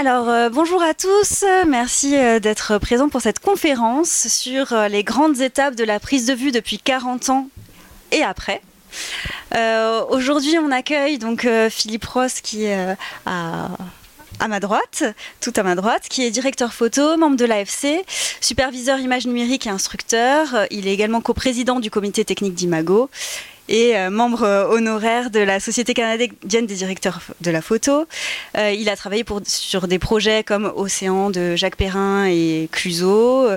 Alors, euh, bonjour à tous. Merci euh, d'être présents pour cette conférence sur euh, les grandes étapes de la prise de vue depuis 40 ans et après. Aujourd'hui, on accueille donc Philippe Ross qui est à, à ma droite, tout à ma droite, qui est directeur photo, membre de l'AFC, superviseur image numérique et instructeur. Il est également coprésident du comité technique d'Imago et euh, membre euh, honoraire de la Société canadienne des directeurs de la photo. Euh, il a travaillé sur des projets comme Océan de Jacques Perrin et Cluseau,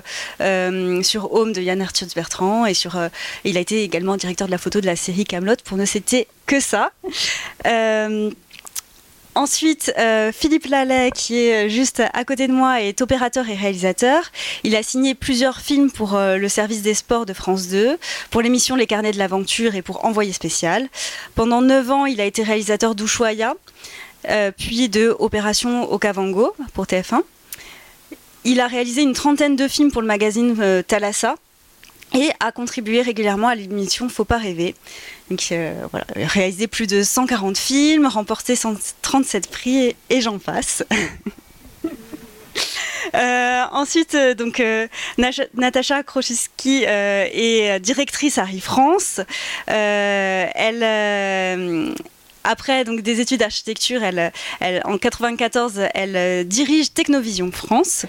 sur Home de Yann Arthur Bertrand et sur, il a été également directeur de la photo de la série Camelot pour ne citer que ça. Ensuite, euh, Philippe Lallet, qui est juste à côté de moi, est opérateur et réalisateur. Il a signé plusieurs films pour euh, le service des sports de France 2, pour l'émission Les Carnets de l'Aventure et pour Envoyé spécial. Pendant 9 ans, il a été réalisateur d'Ushuaïa, euh, puis de Opération Okavango pour TF1. Il a réalisé une trentaine de films pour le magazine Thalassa et a contribué régulièrement à l'émission Faut pas rêver. Donc, euh, voilà, réalisé plus de 140 films, remporté 137 prix et, j'en passe. Euh, ensuite, euh, donc Natacha Krochiski est directrice à France. elle après donc des études d'architecture, elle, en 94, elle dirige Technovision France.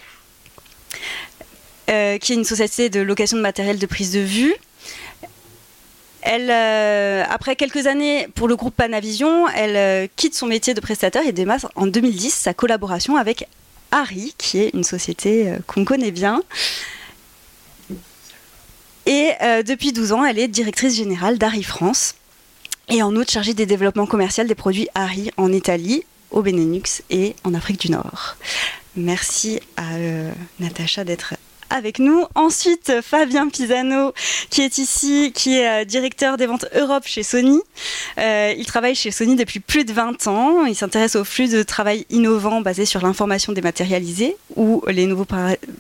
Euh, qui est une société de location de matériel de prise de vue. Euh, après quelques années pour le groupe Panavision, elle euh, quitte son métier de prestataire et démarre en 2010 sa collaboration avec Harry, qui est une société qu'on connaît bien. Et depuis 12 ans, elle est directrice générale d'Harry France et en outre chargée des développements commerciaux des produits Harry en Italie, au Benelux et en Afrique du Nord. Merci à Natacha d'être avec nous. Ensuite, Fabien Pisano, qui est ici, qui est euh, directeur des ventes Europe chez Sony. Euh, il travaille chez Sony depuis plus de 20 ans. Il s'intéresse au flux de travail innovant basé sur l'information dématérialisée ou les nouveaux,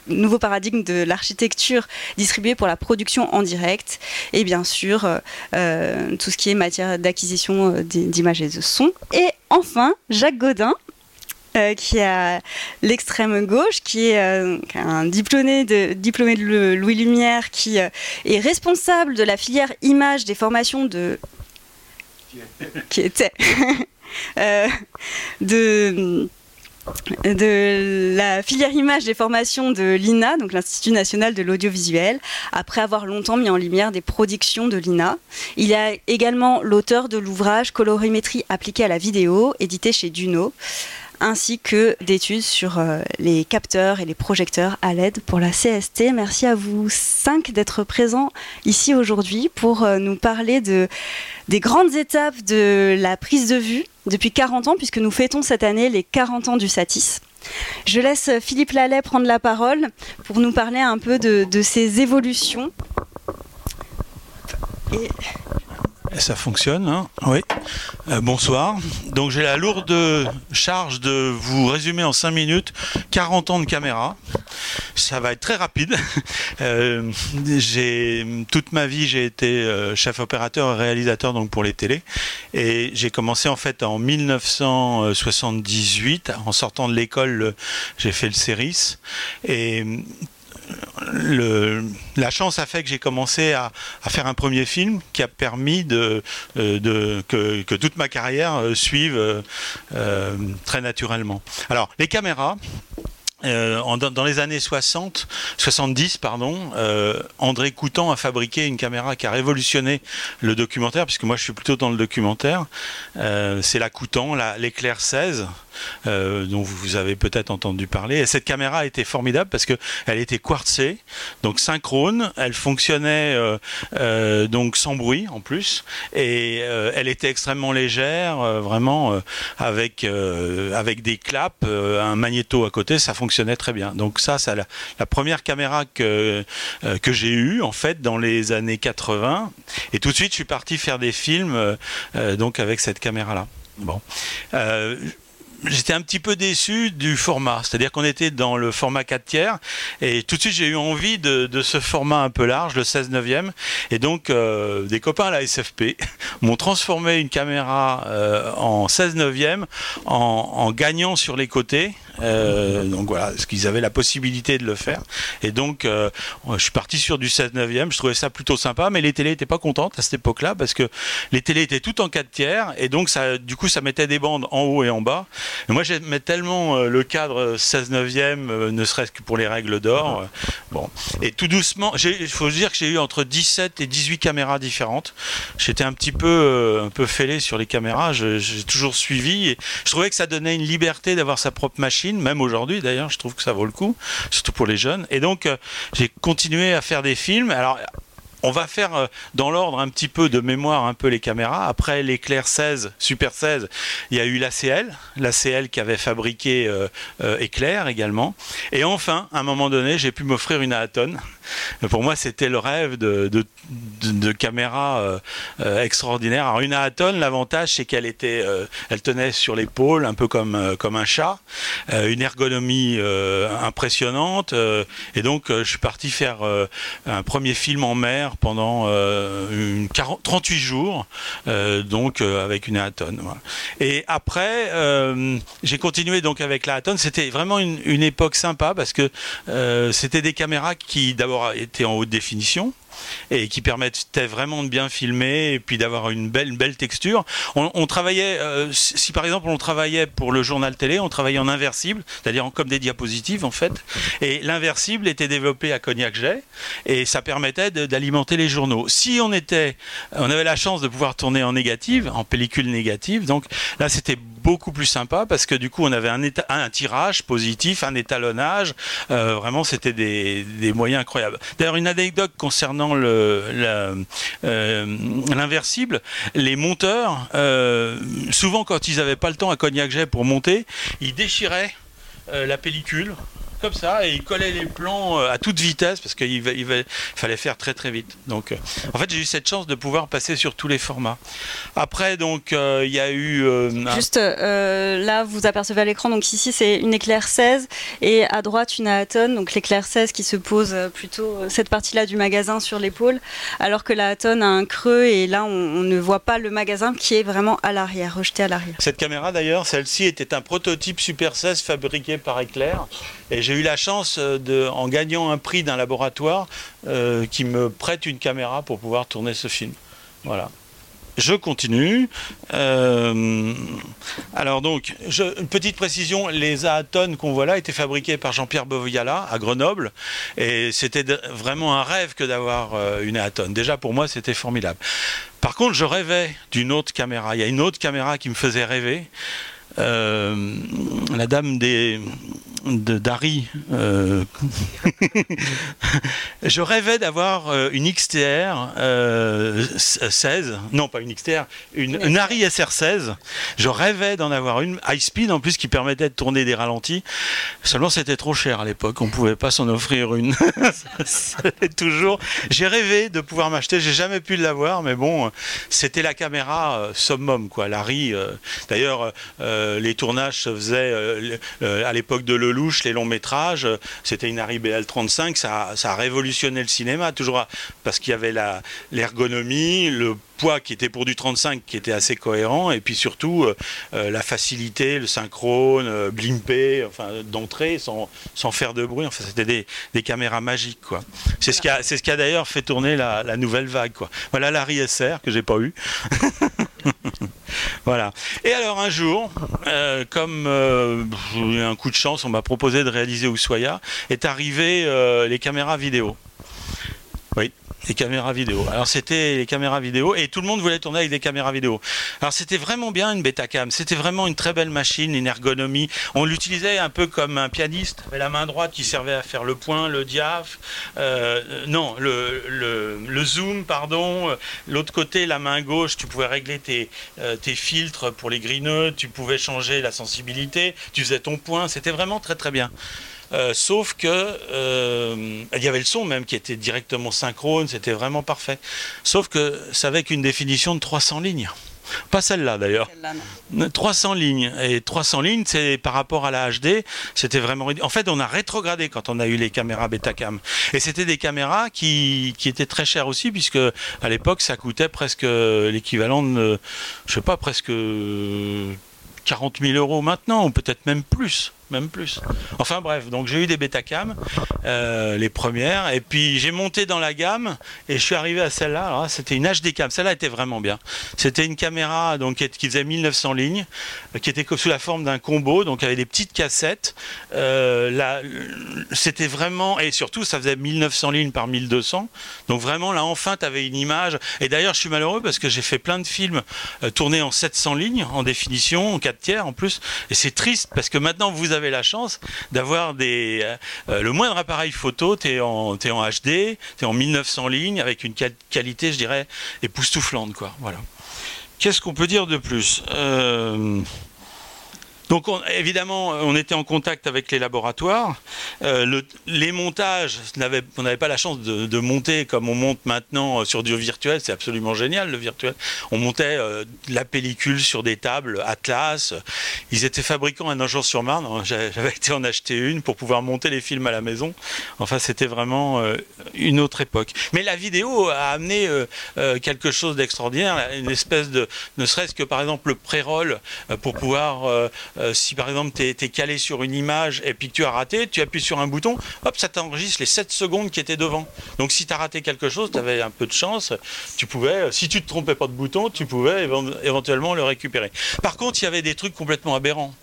nouveaux paradigmes de l'architecture distribuée pour la production en direct. Et bien sûr, euh, tout ce qui est matière d'acquisition d'images et de son. Et enfin, Jacques Godin, euh, qui est à l'extrême gauche, qui est euh, un diplômé de, diplômé de Louis Lumière, qui euh, est responsable de la filière image des formations de... qui était... de de la filière image des formations de l'INA, donc l'Institut national de l'audiovisuel, après avoir longtemps mis en lumière des productions de l'INA. Il est également l'auteur de l'ouvrage Colorimétrie appliquée à la vidéo, édité chez Duno ainsi que d'études sur euh, les capteurs et les projecteurs à LED pour la CST. Merci à vous cinq d'être présents ici aujourd'hui pour euh, nous parler de, des grandes étapes de la prise de vue depuis 40 ans, puisque nous fêtons cette année les 40 ans du Satis. Je laisse Philippe Lallet prendre la parole pour nous parler un peu de, de ces évolutions. Et... Ça fonctionne, hein oui. Euh, bonsoir. Donc j'ai la lourde charge de vous résumer en 5 minutes 40 ans de caméra. Ça va être très rapide. Euh, toute ma vie j'ai été euh, chef opérateur et réalisateur donc pour les télés et j'ai commencé en fait en 1978 en sortant de l'école j'ai fait le CERIS et la chance a fait que j'ai commencé à, faire un premier film qui a permis euh, que, toute ma carrière euh, suive euh, très naturellement. Alors, les caméras, dans les années 60, 70, pardon, André Coutan a fabriqué une caméra qui a révolutionné le documentaire, puisque moi je suis plutôt dans le documentaire. C'est la Coutan, l'éclair 16, dont vous avez peut-être entendu parler. Et cette caméra était formidable parce que elle était quartzée, donc synchrone, elle fonctionnait donc sans bruit en plus, et elle était extrêmement légère, vraiment avec avec des claps, un magnéto à côté, ça fonctionnait très bien. Donc ça, c'est la, première caméra que, euh, que j'ai eue en fait dans les années 80. Et tout de suite, je suis parti faire des films euh, euh, donc avec cette caméra-là. Bon j'étais un petit peu déçu du format. C'est-à-dire qu'on était dans le format 4 tiers et tout de suite j'ai eu envie de, ce format un peu large, le 16 neuvième. Et donc euh, des copains à la SFP m'ont transformé une caméra euh, en 16 neuvième en, en, gagnant sur les côtés donc voilà, parce qu'ils avaient la possibilité de le faire. Et donc, je suis parti sur du 16 9e. Je trouvais ça plutôt sympa, mais les télés n'étaient pas contentes à cette époque-là parce que les télés étaient toutes en 4 tiers et donc ça, du coup, ça mettait des bandes en haut et en bas. Et moi, j'aimais tellement le cadre 16 9e, ne serait-ce que pour les règles d'or. bon, et tout doucement, il faut dire que j'ai eu entre 17 et 18 caméras différentes. J'étais un petit peu, un peu fêlé sur les caméras. J'ai toujours suivi. Et je trouvais que ça donnait une liberté d'avoir sa propre machine, même aujourd'hui d'ailleurs. Je trouve que ça vaut le coup, surtout pour les jeunes. Et donc, j'ai continué à faire des films. Alors, on va faire euh, dans l'ordre un petit peu de mémoire un peu les caméras. Après l'éclair 16, Super 16, il y a eu l'ACL, l'ACL qui avait fabriqué euh, euh, éclair également. Et enfin, à un moment donné, j'ai pu m'offrir une Aaton. Pour moi, c'était le rêve de, de, caméra extraordinaire. Alors une Aaton, l'avantage c'est qu'elle était, elle tenait sur l'épaule un peu comme comme un chat, une ergonomie impressionnante. et donc, je suis parti faire un premier film en mer pendant euh, une 38 jours, euh, donc euh, avec une Aton. Et après, j'ai continué donc avec la Aton. C'était vraiment une, une, époque sympa parce que c'était des caméras qui d'abord étaient en haute définition et qui permettait vraiment de bien filmer et puis d'avoir une belle, belle texture. On, travaillait, euh, si par exemple on travaillait pour le journal télé, on travaillait en inversible, c'est-à-dire comme des diapositives en fait, et l'inversible était développé à Cognac-Jet et ça permettait d'alimenter les journaux. Si on était, on avait la chance de pouvoir tourner en négative, en pellicule négative, donc là c'était beaucoup plus sympa parce que du coup on avait un, tirage positif, un étalonnage, euh, vraiment c'était des moyens incroyables. D'ailleurs une anecdote concernant euh, l'inversible, les monteurs, euh, souvent quand ils n'avaient pas le temps à Cognac-Jet pour monter, ils déchiraient euh, la pellicule comme ça et il collait les plans euh, à toute vitesse parce qu'il fallait faire très très vite. Donc, euh, en fait, j'ai eu cette chance de pouvoir passer sur tous les formats. Après, donc, euh, il y a eu. Juste là, vous apercevez à l'écran, donc ici c'est une éclair 16 et à droite une Aton, donc l'éclair 16 qui se pose plutôt cette partie-là du magasin sur l'épaule, alors que la Aton a un creux et là on, ne voit pas le magasin qui est vraiment à l'arrière, rejeté à l'arrière. Cette caméra d'ailleurs, celle-ci était un prototype Super 16 fabriqué par Éclair et j'ai eu la chance, euh, de, en gagnant un prix d'un laboratoire, euh, qui me prête une caméra pour pouvoir tourner ce film. Voilà. Je continue. Euh, alors donc, une petite précision, les Aaton qu'on voit là étaient fabriqués par Jean-Pierre Boviala à Grenoble, et c'était vraiment un rêve que d'avoir une Aaton. Déjà pour moi, c'était formidable. Par contre, je rêvais d'une autre caméra. Il y a une autre caméra qui me faisait rêver. la dame des de Dari. Euh, je rêvais d'avoir euh, une XTR 16, euh, non pas une XTR, une, Ari SR16. Je rêvais d'en avoir une high speed en plus qui permettait de tourner des ralentis. Seulement c'était trop cher à l'époque, on pouvait pas s'en offrir une. toujours. J'ai rêvé de pouvoir m'acheter, j'ai jamais pu l'avoir, mais bon, c'était la caméra summum quoi. L'Ari. D'ailleurs, les tournages se faisaient à l'époque de le les longs métrages, c'était une Harry BL35, ça, ça, a révolutionné le cinéma, toujours parce qu'il y avait l'ergonomie, le poids qui était pour du 35 qui était assez cohérent et puis surtout euh, euh, la facilité, le synchrone, euh, blimper, enfin d'entrer sans, faire de bruit. Enfin, c'était des, caméras magiques quoi. C'est ce qui a, d'ailleurs fait tourner la, la, nouvelle vague quoi. Voilà l'Harry SR que j'ai pas eu. voilà. Et alors un jour, comme j'ai eu un coup de chance, on m'a proposé de réaliser Ushuaïa, est arrivé les caméras vidéo. Oui, les caméras vidéo. Alors c'était les caméras vidéo et tout le monde voulait tourner avec des caméras vidéo. Alors c'était vraiment bien une Betacam, c'était vraiment une très belle machine, une ergonomie. On l'utilisait un peu comme un pianiste, avec la main droite qui servait à faire le point, le diaph, euh, non, le, zoom, pardon. L'autre côté, la main gauche, tu pouvais régler tes, euh, tes filtres pour les grineux, tu pouvais changer la sensibilité, tu faisais ton point, c'était vraiment très très bien. Euh, sauf que euh, il y avait le son même qui était directement synchrone, c'était vraiment parfait. Sauf que ça avait qu'une définition de 300 lignes. Pas celle-là d'ailleurs. 300 lignes. Et 300 lignes, c'est par rapport à la HD, c'était vraiment. En fait, on a rétrogradé quand on a eu les caméras Betacam. Et c'était des caméras qui, qui, étaient très chères aussi, puisque à l'époque, ça coûtait presque l'équivalent de, je sais pas, presque 40 000 euros maintenant, ou peut-être même plus même plus. Enfin bref, donc j'ai eu des Betacam, euh, les premières, et puis j'ai monté dans la gamme et je suis arrivé à celle-là. C'était une HD cam, celle-là était vraiment bien. C'était une caméra donc qui faisait 1900 lignes, qui était sous la forme d'un combo, donc avec des petites cassettes. Euh, c'était vraiment et surtout ça faisait 1900 lignes par 1200. Donc vraiment là enfin tu avais une image. Et d'ailleurs je suis malheureux parce que j'ai fait plein de films euh, tournés en 700 lignes en définition, en 4 tiers en plus. Et c'est triste parce que maintenant vous avez la chance d'avoir des euh, le moindre appareil photo, tu es en HD, tu es en 1900 lignes avec une qualité, je dirais, époustouflante. Quoi. Voilà. Qu'est-ce qu'on peut dire de plus? Euh, donc évidemment, on était en contact avec les laboratoires. Euh, les montages, on n'avait pas la chance de, monter comme on monte maintenant euh, sur du virtuel. C'est absolument génial le virtuel. On montait euh, la pellicule sur des tables Atlas. Ils étaient fabricants à Nogent-sur-Marne. J'avais été en acheter une pour pouvoir monter les films à la maison. Enfin, c'était vraiment une autre époque. Mais la vidéo a amené quelque chose d'extraordinaire, une espèce de, ne serait-ce que par exemple le pré-roll pour pouvoir euh, si par exemple tu es, calé sur une image et puis que tu as raté, tu appuies sur un bouton, hop, ça t'enregistre les 7 secondes qui étaient devant. Donc si tu as raté quelque chose, tu avais un peu de chance, tu pouvais, euh, si tu te trompais pas de bouton, tu pouvais éventuellement le récupérer. Par contre, il y avait des trucs complètement aberrants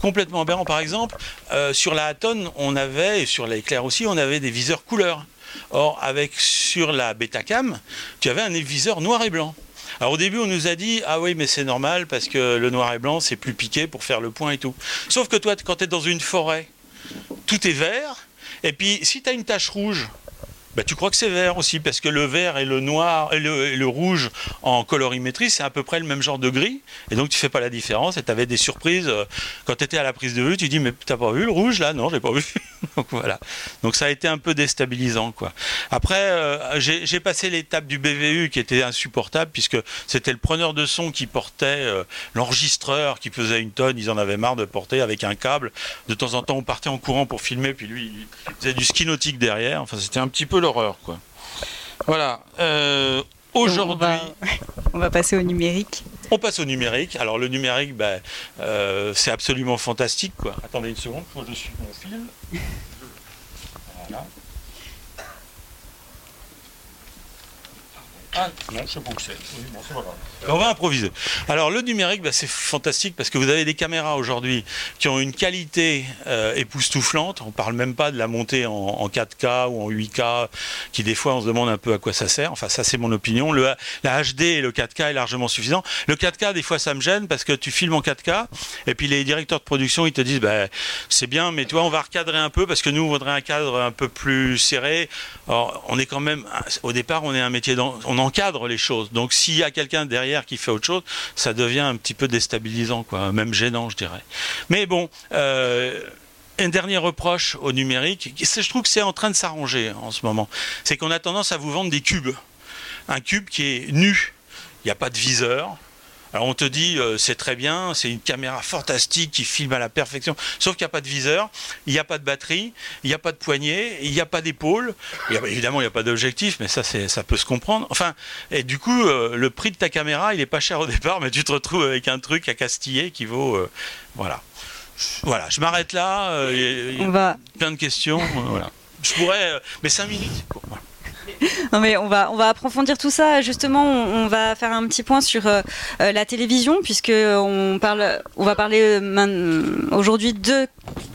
complètement aberrants. Par exemple, euh, sur la Aton, on avait, et sur l'éclair aussi, on avait des viseurs couleurs. Or, avec sur la Betacam, tu avais un viseur noir et blanc. Alors au début, on nous a dit ah oui, mais c'est normal parce que le noir et blanc, c'est plus piqué pour faire le point et tout. Sauf que toi, quand tu es dans une forêt, tout est vert. Et puis, si tu as une tache rouge, bah, tu crois que c'est vert aussi, parce que le vert et le noir et le, rouge en colorimétrie, c'est à peu près le même genre de gris, et donc tu fais pas la différence, et tu avais des surprises. Euh, quand tu étais à la prise de vue, tu dis, mais t'as pas vu le rouge là? Non, j'ai pas vu. donc voilà. Donc ça a été un peu déstabilisant, quoi. Après, euh, j'ai passé l'étape du BVU qui était insupportable, puisque c'était le preneur de son qui portait euh, l'enregistreur qui faisait une tonne, ils en avaient marre de porter avec un câble. De temps en temps, on partait en courant pour filmer, puis lui, il faisait du ski nautique derrière. Enfin, c'était un petit peu l'horreur, quoi. Voilà. Euh, aujourd'hui. On, va passer au numérique. On passe au numérique. Alors, le numérique, ben, euh, c'est absolument fantastique, quoi. Attendez une seconde, faut que je suive mon fil. Voilà. Ah non, je pas où c'est. On va improviser. Alors le numérique, bah, c'est fantastique parce que vous avez des caméras aujourd'hui qui ont une qualité euh, époustouflante. On parle même pas de la montée en, 4K ou en 8K, qui des fois on se demande un peu à quoi ça sert. Enfin ça c'est mon opinion. La HD et le 4K est largement suffisant. Le 4K des fois ça me gêne parce que tu filmes en 4K et puis les directeurs de production ils te disent bah, c'est bien mais toi on va recadrer un peu parce que nous on voudrait un cadre un peu plus serré. Alors on est quand même au départ on est un métier dans, encadre les choses. Donc s'il y a quelqu'un derrière qui fait autre chose, ça devient un petit peu déstabilisant, quoi, même gênant, je dirais. Mais bon. Euh, un dernier reproche au numérique, je trouve que c'est en train de s'arranger en ce moment, c'est qu'on a tendance à vous vendre des cubes. Un cube qui est nu, il n'y a pas de viseur, alors on te dit euh, c'est très bien, c'est une caméra fantastique qui filme à la perfection, sauf qu'il n'y a pas de viseur, il n'y a pas de batterie, il n'y a pas de poignée, il n'y a pas d'épaule. Évidemment il n'y a pas d'objectif, mais ça ça peut se comprendre. Enfin et du coup euh, le prix de ta caméra il n'est pas cher au départ, mais tu te retrouves avec un truc à castiller qui vaut euh, voilà. Voilà, je m'arrête là. on va plein de questions. voilà. Je pourrais, mais cinq minutes. Non mais on va on va approfondir tout ça. Justement, on, va faire un petit point sur euh, euh, la télévision puisque on parle, on va parler euh, aujourd'hui de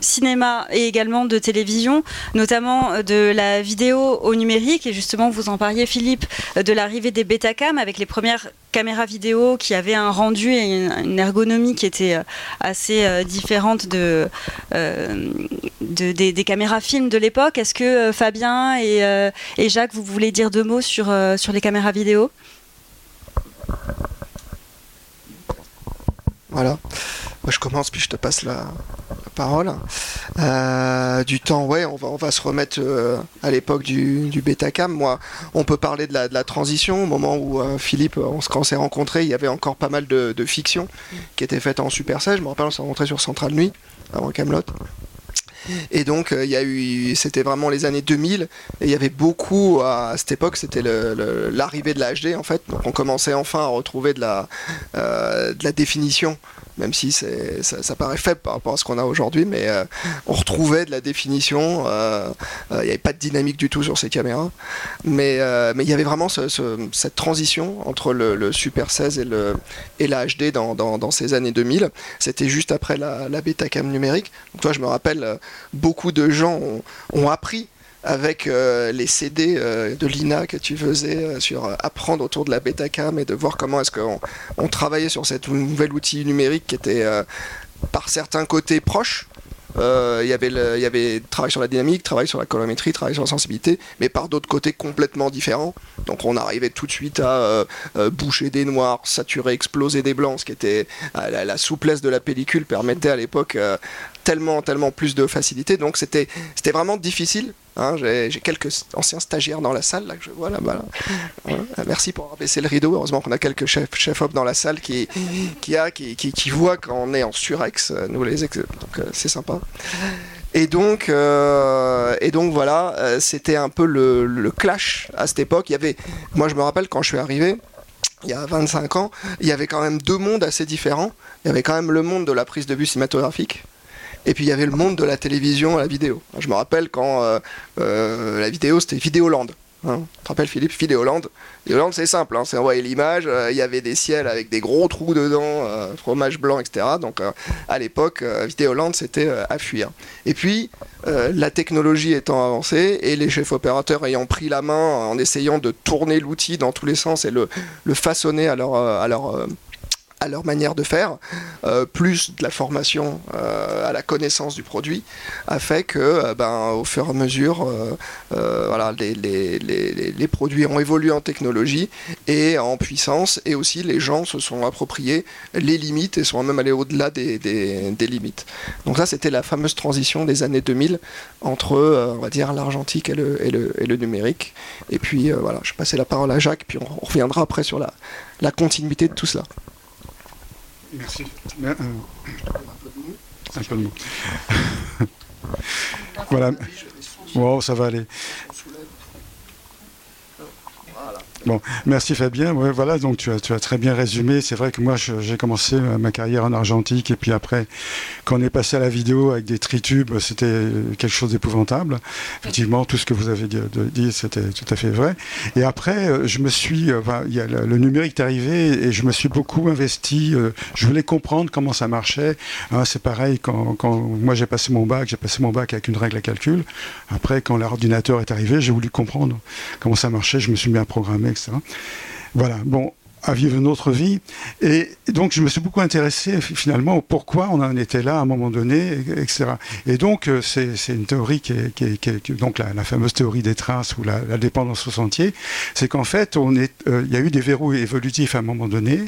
cinéma et également de télévision, notamment de la vidéo au numérique. Et justement, vous en parliez, Philippe, de l'arrivée des Betacam avec les premières caméras vidéo qui avaient un rendu et une ergonomie qui était assez différente de, des, caméras films de l'époque. Est-ce que Fabien et, Jacques, vous voulez dire deux mots sur, euh, sur les caméras vidéo? Voilà. Je commence, puis je te passe la, parole. Euh, du temps, ouais, on va, on va se remettre euh, à l'époque du, du Betacam. Moi, on peut parler de la, de la transition. Au moment où Philippe, on, quand on s'est rencontrés, il y avait encore pas mal de, de fiction qui était faite en Super 16. Je me rappelle, on s'est rencontrés sur Central Nuit, avant Camelot. Et donc, euh, il y a eu, c'était vraiment les années 2000, et il y avait beaucoup à cette époque, c'était l'arrivée de la HD en fait. Donc, on commençait enfin à retrouver de la, euh, définition même si ça, paraît faible par rapport à ce qu'on a aujourd'hui, mais on retrouvait de la définition. Il n'y avait pas de dynamique du tout sur ces caméras, mais il y avait vraiment cette transition entre le, Super 16 et le la HD dans, ces années 2000. C'était juste après la, la Betacam numérique. Donc toi, je me rappelle, beaucoup de gens ont, appris avec euh, les CD euh, de l'INA que tu faisais euh, sur apprendre autour de la Betacam et de voir comment est-ce qu'on on travaillait sur cet nouvel outil numérique qui était par certains côtés proche. Il y avait travail sur la dynamique, travail sur la colorimétrie, travail sur la sensibilité, mais par d'autres côtés complètement différents. Donc on arrivait tout de suite à boucher des noirs, saturer, exploser des blancs, ce qui était la, souplesse de la pellicule permettait à l'époque tellement, tellement plus de facilité. Donc c'était, c'était vraiment difficile. Hein. j'ai, quelques anciens stagiaires dans la salle là que je vois là-bas. Hein. Merci pour avoir baissé le rideau. Heureusement qu'on a quelques chefs, chefs op dans la salle qui, qui a, qui, qui, voient quand on est en surex. Euh, nous les donc euh, c'est sympa. Et donc, euh, et donc voilà, c'était un peu le, le, clash à cette époque. Il y avait, moi je me rappelle quand je suis arrivé, il y a 25 ans, il y avait quand même deux mondes assez différents. Il y avait quand même le monde de la prise de vue cinématographique, et puis il y avait le monde de la télévision à la vidéo. Je me rappelle quand euh, euh, la vidéo c'était Vidéoland. Hein. Tu te rappelles Philippe? Vidéoland Vidéoland c'est simple, hein, c'est envoyer l'image, euh, il y avait des ciels avec des gros trous dedans, fromage blanc, etc. Donc à l'époque, Vidéoland c'était à fuir. Et puis la technologie étant avancée et les chefs opérateurs ayant pris la main en essayant de tourner l'outil dans tous les sens et le, façonner à leur à leur manière de faire, euh, plus de la formation euh, à la connaissance du produit, a fait que, euh, ben, au fur et à mesure, voilà, les, les, les, les, produits ont évolué en technologie et en puissance, et aussi les gens se sont appropriés les limites et sont même allés au-delà des, des, des, limites. Donc ça, c'était la fameuse transition des années 2000 entre, on va dire, l'argentique et le, et, le, et le, numérique. Et puis, voilà, je vais passer la parole à Jacques, puis on, on reviendra après sur la, la continuité de tout cela. Merci. Euh, un peu de mots. voilà. Bon, ça va aller. Bon, merci Fabien. voilà, donc tu as, très bien résumé. C'est vrai que moi, j'ai commencé ma carrière en argentique et puis après, quand on est passé à la vidéo avec des tritubes, c'était quelque chose d'épouvantable. Effectivement, tout ce que vous avez dit, c'était tout à fait vrai. Et après, euh, je me suis, euh, le, numérique est arrivé et je me suis beaucoup investi. Euh, je voulais comprendre comment ça marchait. Hein, c'est pareil quand, quand moi j'ai passé mon bac, j'ai passé mon bac avec une règle à calcul. Après, quand l'ordinateur est arrivé, j'ai voulu comprendre comment ça marchait. Je me suis mis à programmer voilà, bon, à vivre une autre vie. Et donc, je me suis beaucoup intéressé finalement au pourquoi on en était là à un moment donné, etc. Et donc, euh, c'est une théorie qui est, donc la, fameuse théorie des traces ou la, dépendance au sentier, c'est qu'en fait, on est, euh, il y a eu des verrous évolutifs à un moment donné,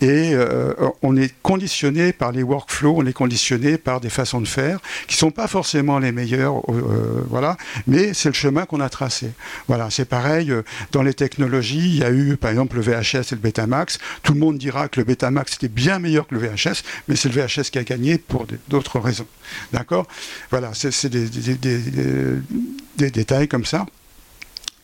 et euh, on est conditionné par les workflows, on est conditionné par des façons de faire qui sont pas forcément les meilleures, voilà, mais c'est le chemin qu'on a tracé. Voilà, c'est pareil dans les technologies. Il y a eu, par exemple, le VHS et le Tout le monde dira que le Betamax était bien meilleur que le VHS, mais c'est le VHS qui a gagné pour d'autres raisons. D'accord? Voilà, c'est des détails comme ça.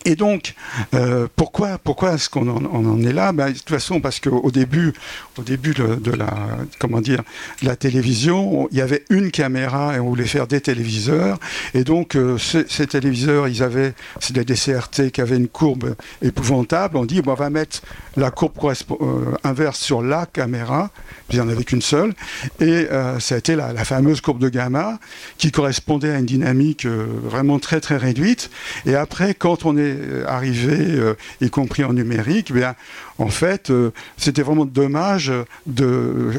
Et donc, euh, pourquoi, pourquoi est-ce qu'on en, est là? Ben, De toute façon, parce qu'au début, au début de, la, comment dire, la télévision, il y avait une caméra et on voulait faire des téléviseurs. Et donc, euh, ces, téléviseurs, ils avaient, c'est des CRT qui avaient une courbe épouvantable. On dit, on va mettre la courbe euh, inverse sur la caméra. Il n'y en avait qu'une seule. Et ça a été la, la, fameuse courbe de gamma qui correspondait à une dynamique vraiment très très réduite. Et après, quand on est arrivé, euh, y compris en numérique, eh bien, en fait, euh, c'était vraiment dommage,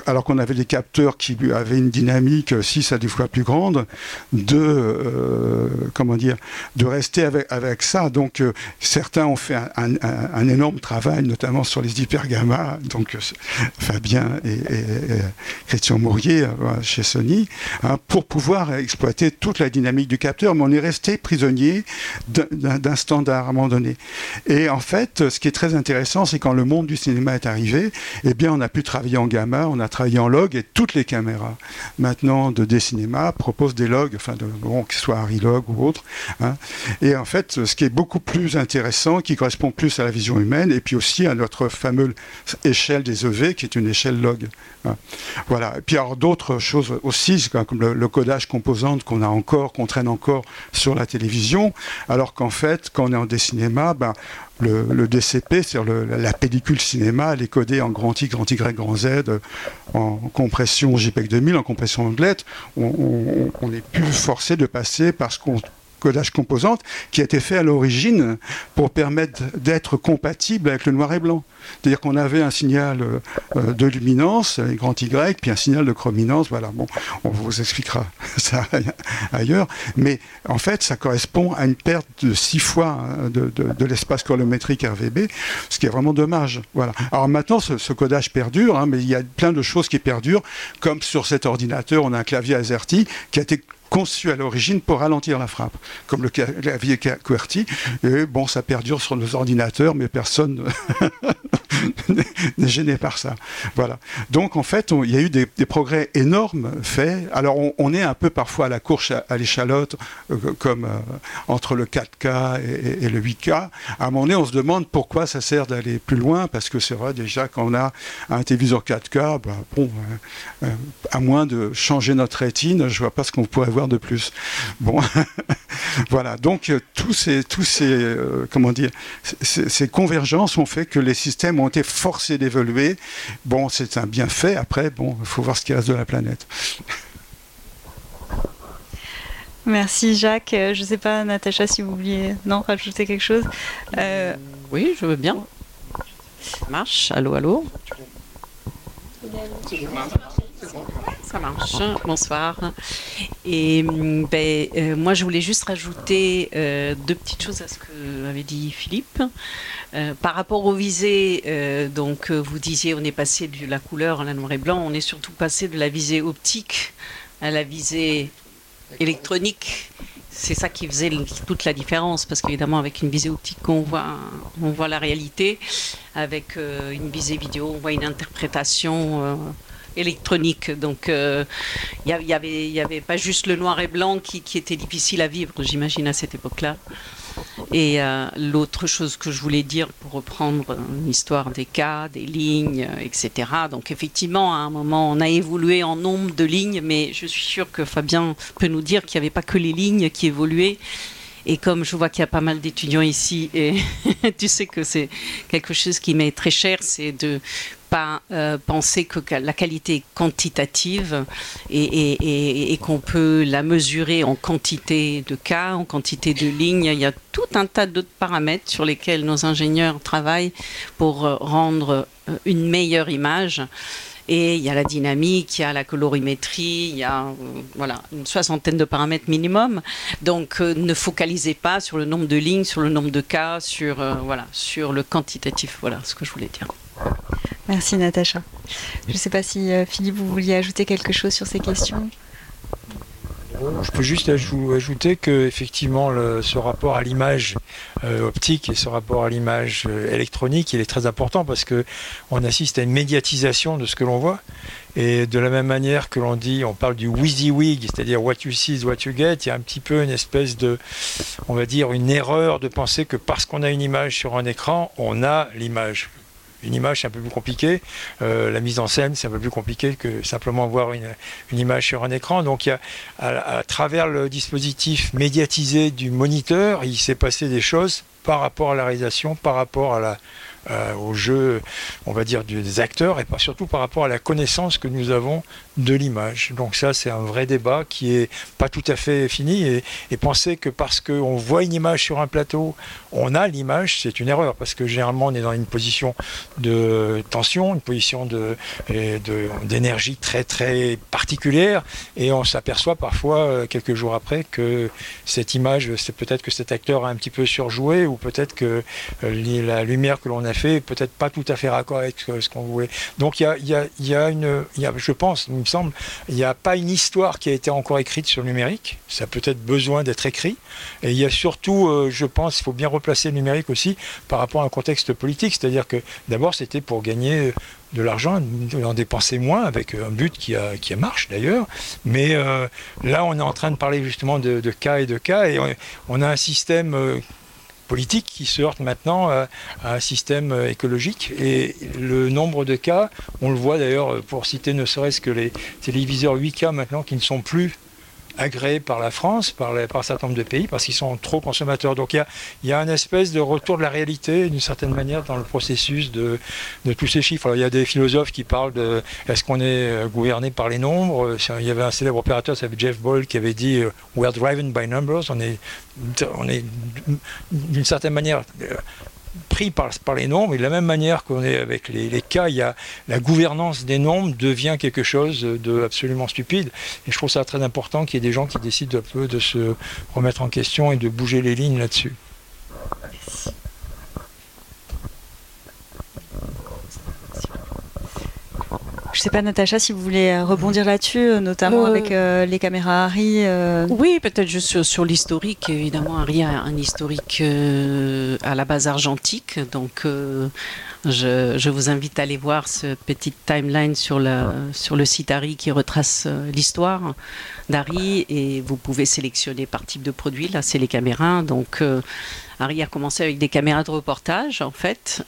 alors qu'on avait des capteurs qui avaient une dynamique 6 à 10 fois plus grande, de, euh, comment dire, de rester avec, ça. Donc, certains ont fait un, énorme travail, notamment sur les hypergamma, donc Fabien et, Christian Mourier chez Sony, hein, pour pouvoir exploiter toute la dynamique du capteur, mais on est resté prisonnier d'un standard à un moment donné. Et en fait, ce qui est très intéressant, c'est quand le monde du cinéma est arrivé, eh bien, on a pu travailler en gamma, on a travaillé en log, et toutes les caméras maintenant de des cinémas proposent des logs, enfin, de, bon, que ce soit Log ou autre. Hein. Et en fait, ce qui est beaucoup plus intéressant, qui correspond plus à la vision humaine, et puis aussi à notre fameuse échelle des EV, qui est une échelle log. Hein. Voilà. Et puis alors d'autres choses aussi, comme le, codage composante qu'on a encore, qu'on traîne encore sur la télévision, alors qu'en fait, quand on est en des cinémas, ben, le, DCP, c'est-à-dire la pellicule cinéma, elle est codée en grand I, grand Y, grand Z, en compression JPEG 2000, en compression anglette. On, on est plus forcé de passer parce qu'on codage composante qui a été fait à l'origine pour permettre d'être compatible avec le noir et blanc. C'est-à-dire qu'on avait un signal euh, de luminance, grand Y, puis un signal de chrominance. Voilà, bon, on vous expliquera ça ailleurs. Mais en fait, ça correspond à une perte de six fois hein, de, l'espace colorimétrique RVB, ce qui est vraiment dommage. Voilà. Alors maintenant, ce, codage perdure, hein, mais il y a plein de choses qui perdurent, comme sur cet ordinateur, on a un clavier AZERTY qui a été conçu à l'origine pour ralentir la frappe, comme le clavier QWERTY. Et bon, ça perdure sur nos ordinateurs, mais personne n'est gêné par ça. Voilà. Donc en fait, il y a eu des, progrès énormes faits. Alors on, est un peu parfois à la course à, l'échalote, euh, comme euh, entre le 4K et, le 8K. À un moment donné, on se demande pourquoi ça sert d'aller plus loin, parce que c'est vrai déjà quand on a un téléviseur 4K, bah, bon, euh, à moins de changer notre rétine, je vois pas ce qu'on pourrait voir de plus. Bon, voilà. Donc tous ces, tous ces, comment dire, ces convergences ont fait que les systèmes ont été forcés d'évoluer. Bon, c'est un bienfait. Après, bon, il faut voir ce qui reste de la planète. Merci Jacques. Euh, je ne sais pas, Natacha, si vous vouliez non, rajouter quelque chose. Euh, oui, je veux bien. Ça marche. Allô, allô. Ça marche. Bonsoir. Et ben, euh, moi, je voulais juste rajouter euh, deux petites choses à ce que avait dit Philippe. Euh, par rapport aux visées, donc vous disiez, on est passé de la couleur à la noir et blanc. On est surtout passé de la visée optique à la visée électronique. C'est ça qui faisait toute la différence, parce qu'évidemment, avec une visée optique, on voit, on voit la réalité. Avec une visée vidéo, on voit une interprétation électronique. Donc euh, il n'y avait, y avait pas juste le noir et blanc qui, était difficile à vivre, j'imagine, à cette époque-là. Et euh, l'autre chose que je voulais dire pour reprendre l'histoire des cas, des lignes, etc. Donc effectivement, à un moment, on a évolué en nombre de lignes, mais je suis sûre que Fabien peut nous dire qu'il n'y avait pas que les lignes qui évoluaient. Et comme je vois qu'il y a pas mal d'étudiants ici, et tu sais que c'est quelque chose qui m'est très cher, c'est de pas euh, penser que la qualité est quantitative et, qu'on peut la mesurer en quantité de cas, en quantité de lignes. Il y a tout un tas d'autres paramètres sur lesquels nos ingénieurs travaillent pour euh, rendre euh, une meilleure image. Et il y a la dynamique, il y a la colorimétrie, il y a voilà, une soixantaine de paramètres minimum. Donc ne focalisez pas sur le nombre de lignes, sur le nombre de cas, sur, voilà, sur le quantitatif. Voilà ce que je voulais dire. Merci Natacha. Je ne sais pas si euh, Philippe, vous vouliez ajouter quelque chose sur ces questions. Je peux juste ajouter que effectivement ce rapport à l'image euh, optique et ce rapport à l'image euh, électronique, il est très important parce que on assiste à une médiatisation de ce que l'on voit. Et de la même manière que l'on dit, on parle du WYSIWYG, c'est-à-dire what you see is what you get, il y a un petit peu une espèce de, on va dire, une erreur de penser que parce qu'on a une image sur un écran, on a l'image une image, c'est un peu plus compliqué. Euh, la mise en scène, c'est un peu plus compliqué que simplement voir une, image sur un écran. Donc, y a, à, travers le dispositif médiatisé du moniteur, il s'est passé des choses par rapport à la réalisation, par rapport à la, euh, au jeu, on va dire, des acteurs, et pas surtout par rapport à la connaissance que nous avons de l'image. Donc ça, c'est un vrai débat qui est pas tout à fait fini. Et, penser que parce qu'on voit une image sur un plateau, on a l'image, c'est une erreur, parce que généralement, on est dans une position de tension, une position de, d'énergie très très particulière, et on s'aperçoit parfois, euh, quelques jours après, que cette image, c'est peut-être que cet acteur a un petit peu surjoué, ou peut-être que euh, la lumière que l'on a fait, peut-être pas tout à fait raccord avec ce qu'on voulait. Donc il y a, y, a, y a, une, y a, je pense, il me semble, il n'y a pas une histoire qui a été encore écrite sur le numérique. Ça a peut-être besoin d'être écrit. Et il y a surtout, euh, je pense, il faut bien replacer le numérique aussi par rapport à un contexte politique. C'est-à-dire que d'abord, c'était pour gagner de l'argent, en dépenser moins, avec un but qui, a, qui marche d'ailleurs. Mais euh, là, on est en train de parler justement de, cas et de cas, et on, a un système euh, politique qui se heurte maintenant à, un système euh, écologique. Et le nombre de cas, on le voit d'ailleurs, pour citer ne serait-ce que les téléviseurs 8K maintenant qui ne sont plus agréés par la France, par, par un certain nombre de pays, parce qu'ils sont trop consommateurs. Donc il y a, y une espèce de retour de la réalité, d'une certaine manière, dans le processus de, tous ces chiffres. il y a des philosophes qui parlent de est-ce qu'on est euh, gouverné par les nombres? Il y avait un célèbre opérateur, ça Jeff Ball, qui avait dit euh, We are driven by numbers. On est, on est d'une certaine manière euh, pris par, les nombres. Et de la même manière qu'on est avec les, cas, il y a, la gouvernance des nombres devient quelque chose de absolument stupide. Et je trouve ça très important qu'il y ait des gens qui décident un peu de se remettre en question et de bouger les lignes là-dessus. Je sais pas, Natacha, si vous voulez euh, rebondir là-dessus, euh, notamment euh, avec les caméras Harry. Oui, peut-être juste sur, l'historique. Évidemment, Harry a un historique à la base argentique. Donc, je, vous invite à aller voir ce petit timeline sur, sur le site Harry qui retrace l'histoire d'Harry. Et vous pouvez sélectionner par type de produit. Là, c'est les caméras. Donc, Harry a commencé avec des caméras de reportage, en fait.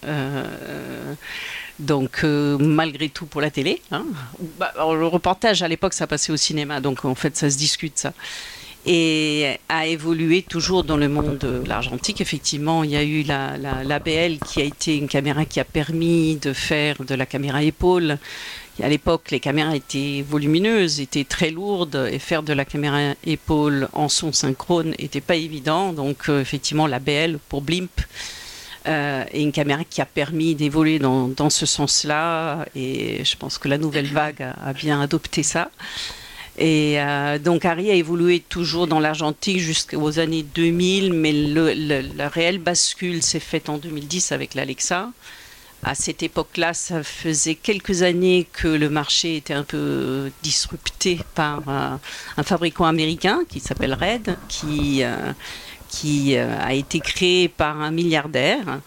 Donc, euh, malgré tout pour la télé. Hein. Bah, le reportage, à l'époque, ça passait au cinéma, donc en fait, ça se discute, ça. Et a évolué toujours dans le monde de l'argentique. Effectivement, il y a eu la, l'ABL qui a été une caméra qui a permis de faire de la caméra épaule. à l'époque, les caméras étaient volumineuses, étaient très lourdes, et faire de la caméra épaule en son synchrone n'était pas évident. Donc, euh, effectivement, l'ABL pour Blimp euh, et une caméra qui a permis d'évoluer dans, ce sens-là. Et je pense que la nouvelle vague a, bien adopté ça. Et euh, donc Harry a évolué toujours dans l'argentique jusqu'aux années 2000, mais la réelle bascule s'est faite en 2010 avec l'Alexa. À cette époque-là, ça faisait quelques années que le marché était un peu disrupté par euh, un fabricant américain qui s'appelle Red, qui qui euh, a été créé par un milliardaire,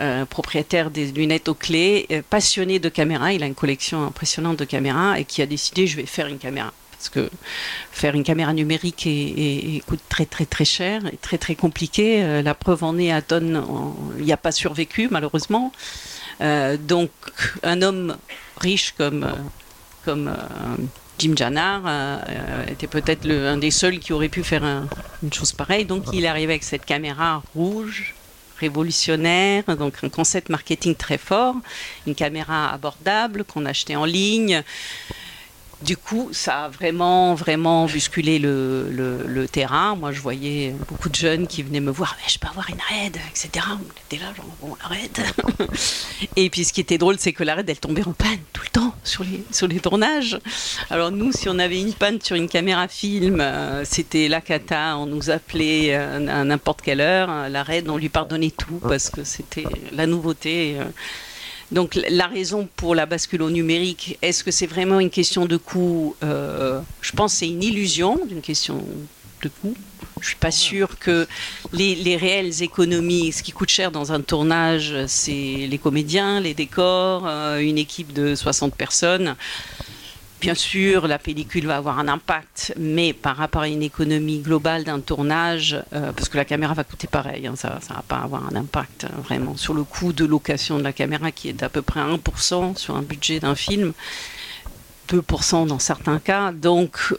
euh, propriétaire des lunettes aux clés, euh, passionné de caméras. Il a une collection impressionnante de caméras et qui a décidé je vais faire une caméra. Parce que faire une caméra numérique coûte très très très cher et très très compliqué. la preuve en est il n'y a pas survécu malheureusement. donc un homme riche comme comme Jim Janard euh, euh, était peut-être un des seuls qui aurait pu faire une chose pareille. Donc il est arrivé avec cette caméra rouge révolutionnaire, donc un concept marketing très fort, une caméra abordable qu'on achetait en ligne, du coup, ça a vraiment, vraiment bousculé le, le, terrain. Moi, je voyais beaucoup de jeunes qui venaient me voir, je peux avoir une raid, etc. On était là, genre, bon, la raid. Et puis, ce qui était drôle, c'est que la raid, elle tombait en panne tout le temps sur les, sur les tournages. Alors, nous, si on avait une panne sur une caméra film, euh, c'était la cata, on nous appelait euh, à n'importe quelle heure. La raid, on lui pardonnait tout parce que c'était la nouveauté. Euh, donc la raison pour la bascule au numérique, est-ce que c'est vraiment une question de coût euh, Je pense que c'est une illusion d'une question de coût. Je suis pas sûre que les, réelles économies, ce qui coûte cher dans un tournage, c'est les comédiens, les décors, euh, une équipe de 60 personnes. Bien sûr, la pellicule va avoir un impact, mais par rapport à une économie globale d'un tournage, euh, parce que la caméra va coûter pareil, hein, ça ne va pas avoir un impact hein, vraiment sur le coût de location de la caméra qui est d'à peu près 1% sur un budget d'un film, 2% dans certains cas. Donc,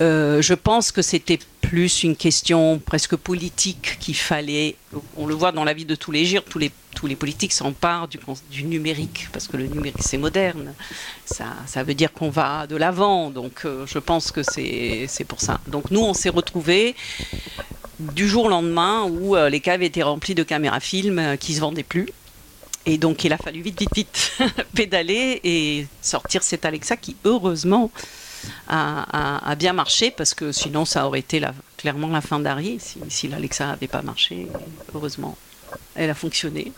euh, je pense que c'était plus une question presque politique qu'il fallait. On le voit dans la vie de tous les jours, tous les, politiques s'emparent du, numérique, parce que le numérique c'est moderne. Ça, veut dire qu'on va de l'avant, donc euh, je pense que c'est pour ça. Donc nous, on s'est retrouvés du jour au lendemain où euh, les caves étaient remplies de caméras films qui se vendaient plus. Et donc il a fallu vite, vite, vite pédaler et sortir cet Alexa qui, heureusement, a, bien marché parce que sinon ça aurait été clairement la fin d'Harry si, si l'Alexa n'avait pas marché, heureusement. Elle a fonctionné.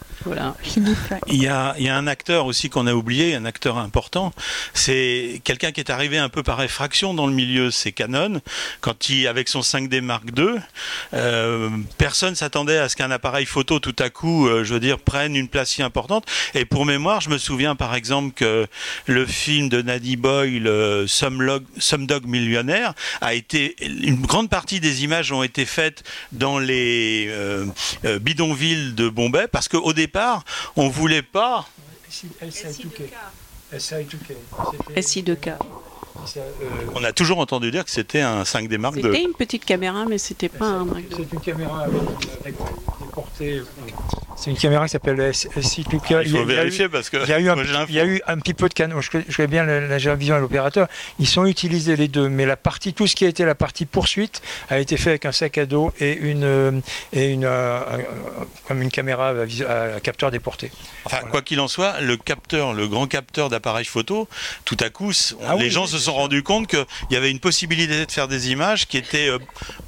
Il y, a, un acteur aussi qu'on a oublié, un acteur important. C'est quelqu'un qui est arrivé un peu par effraction dans le milieu, c'est Canon. Quand il, avec son 5D Mark II, euh, personne s'attendait à ce qu'un appareil photo tout à coup, euh, je veux dire, prenne une place si importante. Et pour mémoire, je me souviens par exemple que le film de Nadie Boyle, euh, Some, Dog Millionnaire, a été une grande partie des images ont été faites dans les euh, de Bombay parce qu'au départ, on voulait pas. SI2K. On a toujours entendu dire que c'était un 5D Mark II. C'était une petite caméra, mais c'était pas un Mark II. C'est une caméra avec, avec portées. C'est une caméra qui s'appelle SI2K. Il faut vérifier parce que il y a eu un, il y a eu un petit peu de canon. Je, connais bien la, vision et l'opérateur. Ils sont utilisés les deux, mais la partie, tout ce qui a été la partie poursuite, a été fait avec un sac à dos et une et une euh, comme une caméra à, capteur déporté. Enfin, voilà. quoi qu'il en soit, le capteur, le grand capteur d'appareil photo, tout à coup, ah, les oui, gens oui, se sont rendus compte qu'il y avait une possibilité de faire des images qui étaient euh,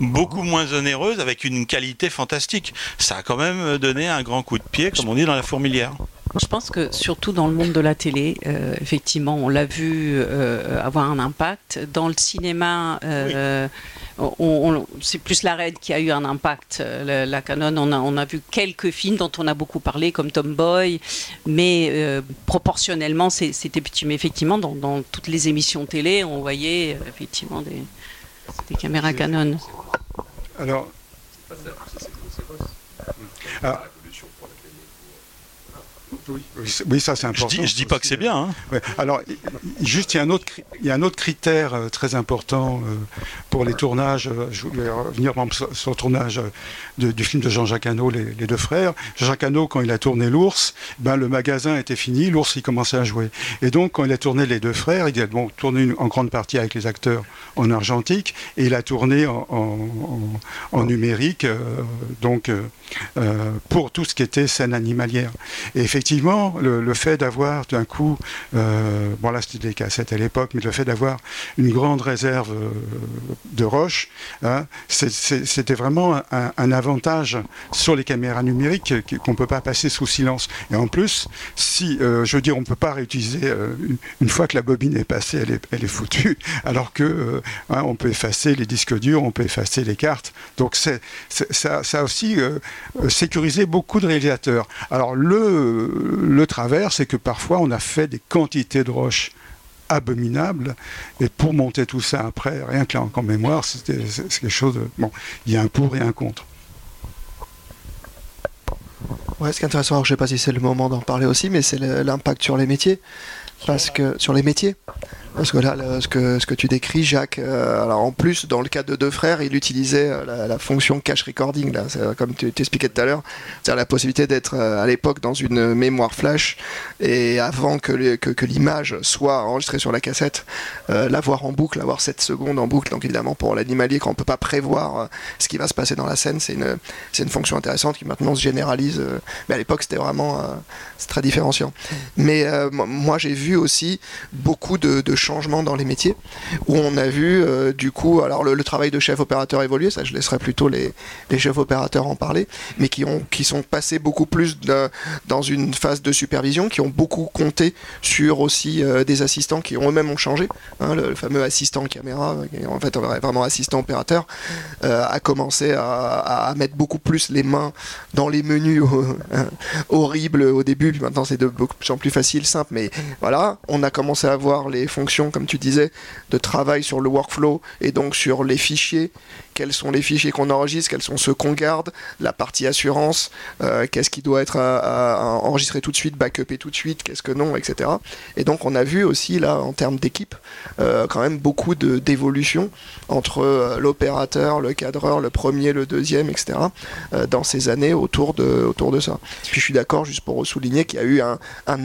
beaucoup moins onéreuses avec une qualité fantastique. Ça a quand même donné un grand coup de pied, comme on dit dans la fourmilière. Je pense que surtout dans le monde de la télé, euh, effectivement, on l'a vu euh, avoir un impact. Dans le cinéma, euh, oui. c'est plus la Red qui a eu un impact. La, la Canon, on a, on a, vu quelques films dont on a beaucoup parlé, comme Tomboy, mais euh, proportionnellement, c'était petit. Mais effectivement, dans, dans, toutes les émissions télé, on voyait effectivement des, des caméras Canon. Alors. Ah. Oui, oui, ça c'est important. Je dis, je dis pas que c'est bien. Hein. Ouais. Alors, juste, il y, a un autre, il y a un autre critère euh, très important euh, pour les tournages. Euh, je voulais revenir sur, sur le tournage de, du film de Jean-Jacques Hano, les, les, deux frères. Jean-Jacques Hano, quand il a tourné L'Ours, ben, le magasin était fini, l'Ours, il commençait à jouer. Et donc, quand il a tourné Les deux frères, il a bon, tourné en grande partie avec les acteurs en argentique et il a tourné en, en, en numérique, donc pour tout ce qui était scène animalière. Et effectivement, effectivement, le, fait d'avoir d'un coup, euh, bon là c'était des cassettes à l'époque, mais le fait d'avoir une grande réserve euh, de roches, hein, c'était vraiment un, avantage sur les caméras numériques qu'on ne peut pas passer sous silence. Et en plus, si, euh, je veux dire, on ne peut pas réutiliser une, fois que la bobine est passée, elle est, foutue, alors que hein, on peut effacer les disques durs, on peut effacer les cartes. Donc ça, ça a aussi sécurisé beaucoup de réalisateurs. Alors le le travers, c'est que parfois on a fait des quantités de roches abominables et pour monter tout ça après, rien que là en mémoire, c'est quelque chose de... Bon, il y a un pour et un contre. Ouais, ce qui est intéressant, je ne sais pas si c'est le moment d'en parler aussi, mais c'est l'impact sur les métiers. Parce que sur les métiers, parce que là, le, ce, que, ce que tu décris, Jacques, euh, alors en plus, dans le cas de deux frères, il utilisait euh, la, la, fonction cache recording, là, comme tu t'expliquais tout à l'heure, c'est-à-dire la possibilité d'être euh, à l'époque dans une mémoire flash et avant que, les, que, que l'image soit enregistrée sur la cassette, euh, l'avoir en boucle, avoir 7 secondes en boucle. Donc évidemment, pour l'animalier, quand on ne peut pas prévoir euh, ce qui va se passer dans la scène, c'est une, c'est une fonction intéressante qui maintenant se généralise. Euh, mais à l'époque, c'était vraiment c'est très différenciant. Mais moi, j'ai vu aussi beaucoup de, de changements dans les métiers, où on a vu euh, du coup, alors le, travail de chef opérateur évoluer, ça je laisserai plutôt les, chefs opérateurs en parler, mais qui, ont, qui sont passés beaucoup plus dans une phase de supervision, qui ont beaucoup compté sur aussi euh, des assistants qui eux-mêmes ont changé, hein, le, fameux assistant caméra, en fait vraiment assistant opérateur, euh, a commencé à, à, mettre beaucoup plus les mains dans les menus horribles au début, puis maintenant c'est de plus en plus facile, simple, mais voilà, on a commencé à voir les fonctions comme tu disais, de travail sur le workflow et donc sur les fichiers. Quels sont les fichiers qu'on enregistre, quels sont ceux qu'on garde, la partie assurance, euh, qu'est-ce qui doit être à, à enregistré tout de suite, backupé tout de suite, qu'est-ce que non, etc. Et donc on a vu aussi là, en termes d'équipe, euh, quand même beaucoup d'évolution entre euh, l'opérateur, le cadreur, le premier, le deuxième, etc. Euh, dans ces années autour de, ça. Puis je suis d'accord, juste pour souligner qu'il y a eu un,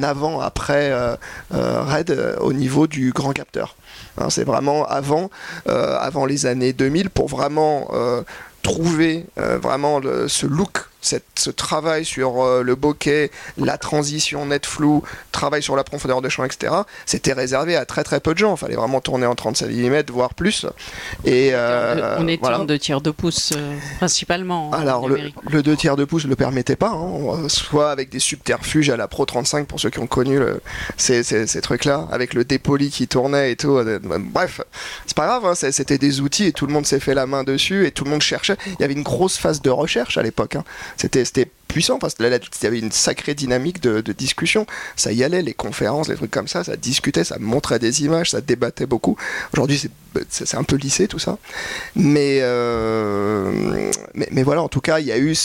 avant-après euh, RAID au niveau du grand capteur. Hein, c'est vraiment avant, euh, les années 2000 pour vraiment euh, trouver euh, vraiment ce look ce travail sur euh, le bokeh, la transition net flou, travail sur la profondeur de champ, etc., c'était réservé à très très peu de gens. Il fallait vraiment tourner en 37 mm, voire plus. Et, euh, on était en 2 tiers de pouce, euh, principalement. Alors, le, le 2 tiers de pouce ne le permettait pas, hein. soit avec des subterfuges à la Pro 35, pour ceux qui ont connu ces, ces, trucs-là, avec le dépoli qui tournait et tout. Bref, c'est pas grave, hein, c'était des outils et tout le monde s'est fait la main dessus et tout le monde cherchait. Il y avait une grosse phase de recherche à l'époque. Hein. C'était puissant parce qu'il y avait une sacrée dynamique de, discussion. Ça y allait, les conférences, les trucs comme ça, ça discutait, ça montrait des images, ça débattait beaucoup. Aujourd'hui, c'est un peu lissé tout ça. Mais, euh, mais, mais, voilà, en tout cas, il y a eu,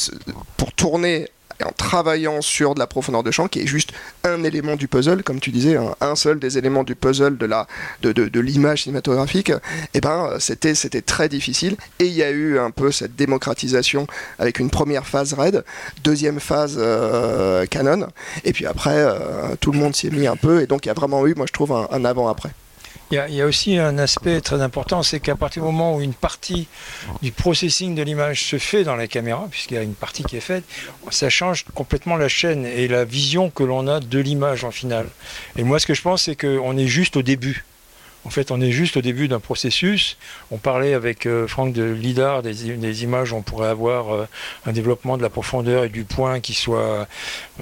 pour tourner en travaillant sur de la profondeur de champ qui est juste un élément du puzzle, comme tu disais, un, seul des éléments du puzzle de la de, de, l'image cinématographique, et eh ben c'était c'était très difficile. Et il y a eu un peu cette démocratisation avec une première phase RAID, deuxième phase euh, Canon, et puis après euh, tout le monde s'y est mis un peu. Et donc il y a vraiment eu, moi je trouve, un avant après. Il y, a, aussi un aspect très important, c'est qu'à partir du moment où une partie du processing de l'image se fait dans la caméra, puisqu'il y a une partie qui est faite, ça change complètement la chaîne et la vision que l'on a de l'image en finale. Et moi, ce que je pense, c'est qu'on est juste au début. En fait, on est juste au début d'un processus. On parlait avec euh, Franck de LIDAR des, images, on pourrait avoir euh, un développement de la profondeur et du point qui soit,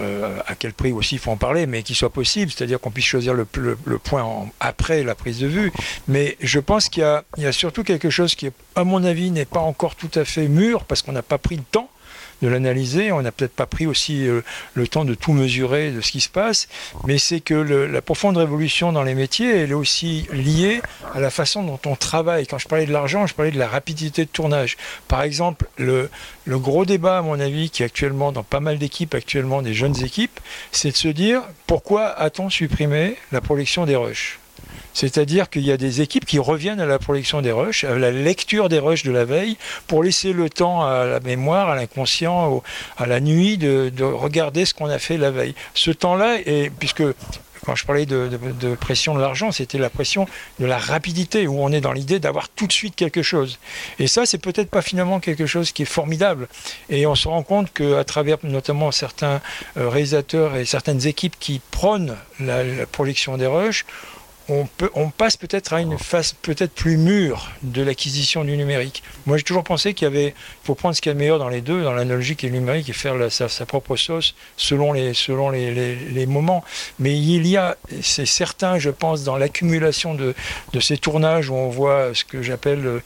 euh, à quel prix aussi il faut en parler, mais qui soit possible, c'est-à-dire qu'on puisse choisir le, point après la prise de vue. Mais je pense qu'il y, y, a surtout quelque chose qui, à mon avis, n'est pas encore tout à fait mûr parce qu'on n'a pas pris le temps de l'analyser. On n'a peut-être pas pris aussi euh, le temps de tout mesurer de ce qui se passe, mais c'est que la profonde révolution dans les métiers, elle est aussi liée à la façon dont on travaille. Quand je parlais de l'argent, je parlais de la rapidité de tournage. Par exemple, le, le gros débat, à mon avis, qui est actuellement dans pas mal d'équipes, actuellement des jeunes équipes, c'est de se dire pourquoi a-t-on supprimé la production des rushs? C'est-à-dire qu'il y a des équipes qui reviennent à la production des rushs, à la lecture des rushs de la veille, pour laisser le temps à la mémoire, à l'inconscient, à la nuit de, regarder ce qu'on a fait la veille. Ce temps-là, puisque quand je parlais de, pression de l'argent, c'était la pression de la rapidité, où on est dans l'idée d'avoir tout de suite quelque chose. Et ça, c'est peut-être pas finalement quelque chose qui est formidable. Et on se rend compte qu'à travers notamment certains euh, réalisateurs et certaines équipes qui prônent la, la projection des rushs, on, passe peut-être à une phase peut-être plus mûre de l'acquisition du numérique. Moi, j'ai toujours pensé qu'il y avait, faut prendre ce qu'il y a de meilleur dans les deux, dans l'analogique et le numérique, et faire sa, propre sauce selon les, selon les, moments. Mais il y a, c'est certain, je pense, dans l'accumulation de, de, ces tournages où on voit ce que j'appelle euh,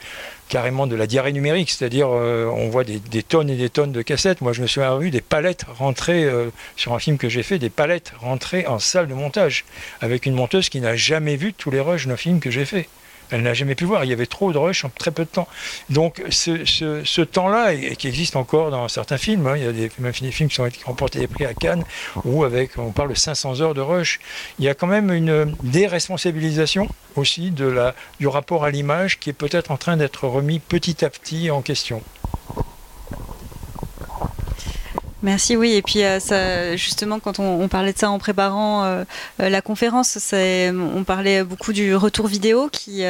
carrément de la diarrhée numérique, c'est-à-dire euh, on voit des, tonnes et des tonnes de cassettes. Moi, je me souviens vu des palettes rentrées euh, sur un film que j'ai fait, des palettes rentrées en salle de montage avec une monteuse qui n'a jamais vu tous les rushs d'un film que j'ai fait. Elle n'a jamais pu voir. Il y avait trop de rush en très peu de temps. Donc ce, temps-là, qui existe encore dans certains films, hein, il y a des, même des films qui ont remporté des prix à Cannes, où avec, on parle de 500 heures de rush, il y a quand même une déresponsabilisation aussi du rapport à l'image qui est peut-être en train d'être remis petit à petit en question. Merci, oui. Et puis, euh, ça, justement, quand on, parlait de ça en préparant euh, euh, la conférence, on parlait beaucoup du retour vidéo qui,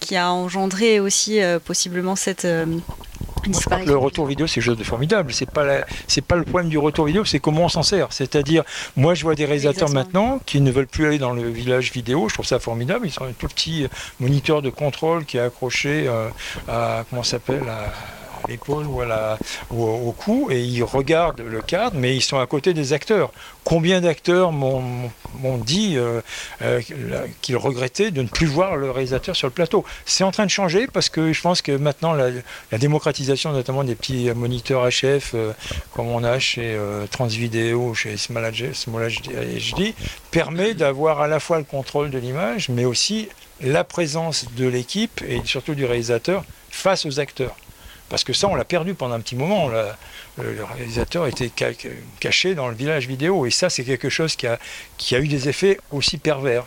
qui a engendré aussi possiblement cette. Le retour vidéo, c'est quelque chose de formidable. C'est pas c'est pas le problème du retour vidéo, c'est comment on s'en sert. C'est-à-dire, moi, je vois des réalisateurs maintenant qui ne veulent plus aller dans le village vidéo. Je trouve ça formidable. Ils sont un tout petit moniteur de contrôle qui est accroché à comment s'appelle l'épaule ou, au, cou et ils regardent le cadre, mais ils sont à côté des acteurs. Combien d'acteurs m'ont dit euh, euh, qu'ils regrettaient de ne plus voir le réalisateur sur le plateau? C'est en train de changer parce que je pense que maintenant la, démocratisation, notamment des petits moniteurs HF, euh, comme on a chez Transvideo, chez Small HD, permet d'avoir à la fois le contrôle de l'image, mais aussi la présence de l'équipe et surtout du réalisateur face aux acteurs. Parce que ça, on l'a perdu pendant un petit moment. le réalisateur était caché dans le village vidéo. Et ça, c'est quelque chose qui a, qui a eu des effets aussi pervers.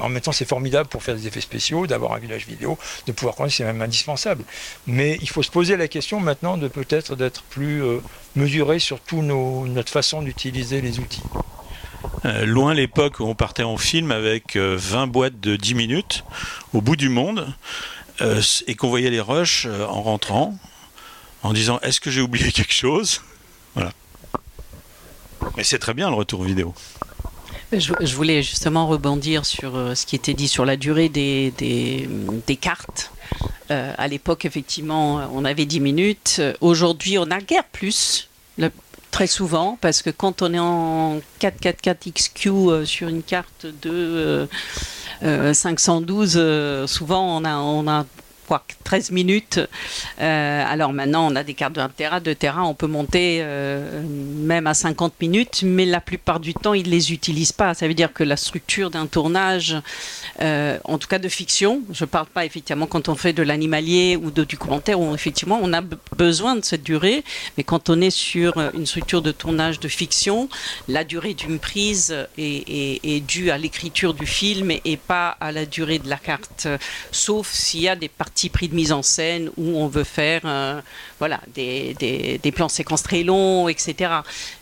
En même temps, c'est formidable pour faire des effets spéciaux, d'avoir un village vidéo, de pouvoir connaître, c'est même indispensable. Mais il faut se poser la question maintenant de peut-être d'être plus euh, mesuré sur toute notre façon d'utiliser les outils. Euh, loin l'époque où on partait en film avec 20 euh, boîtes de 10 minutes au bout du monde et qu'on voyait les rushs en rentrant en disant est-ce que j'ai oublié quelque chose? Voilà. Mais c'est très bien le retour vidéo. Je, voulais justement rebondir sur euh, ce qui était dit sur la durée des, cartes. Euh, à l'époque, effectivement, on avait 10 minutes. Aujourd'hui, on a guère plus. très souvent, parce que quand on est en 444XQ euh, sur une carte de 512, souvent on a, on a quoi, 13 minutes. Euh, alors maintenant, on a des cartes de 1 Tera, 2 Tera, on peut monter euh, même à 50 minutes, mais la plupart du temps, ils ne les utilisent pas. Ça veut dire que la structure d'un tournage, euh, en tout cas de fiction, je ne parle pas effectivement quand on fait de l'animalier ou de, du commentaire, où effectivement on a besoin de cette durée, mais quand on est sur une structure de tournage de fiction, la durée d'une prise est, due à l'écriture du film et pas à la durée de la carte, sauf s'il y a des parties pris de mise en scène où on veut faire euh, voilà, des, des, plans séquences très longs, etc.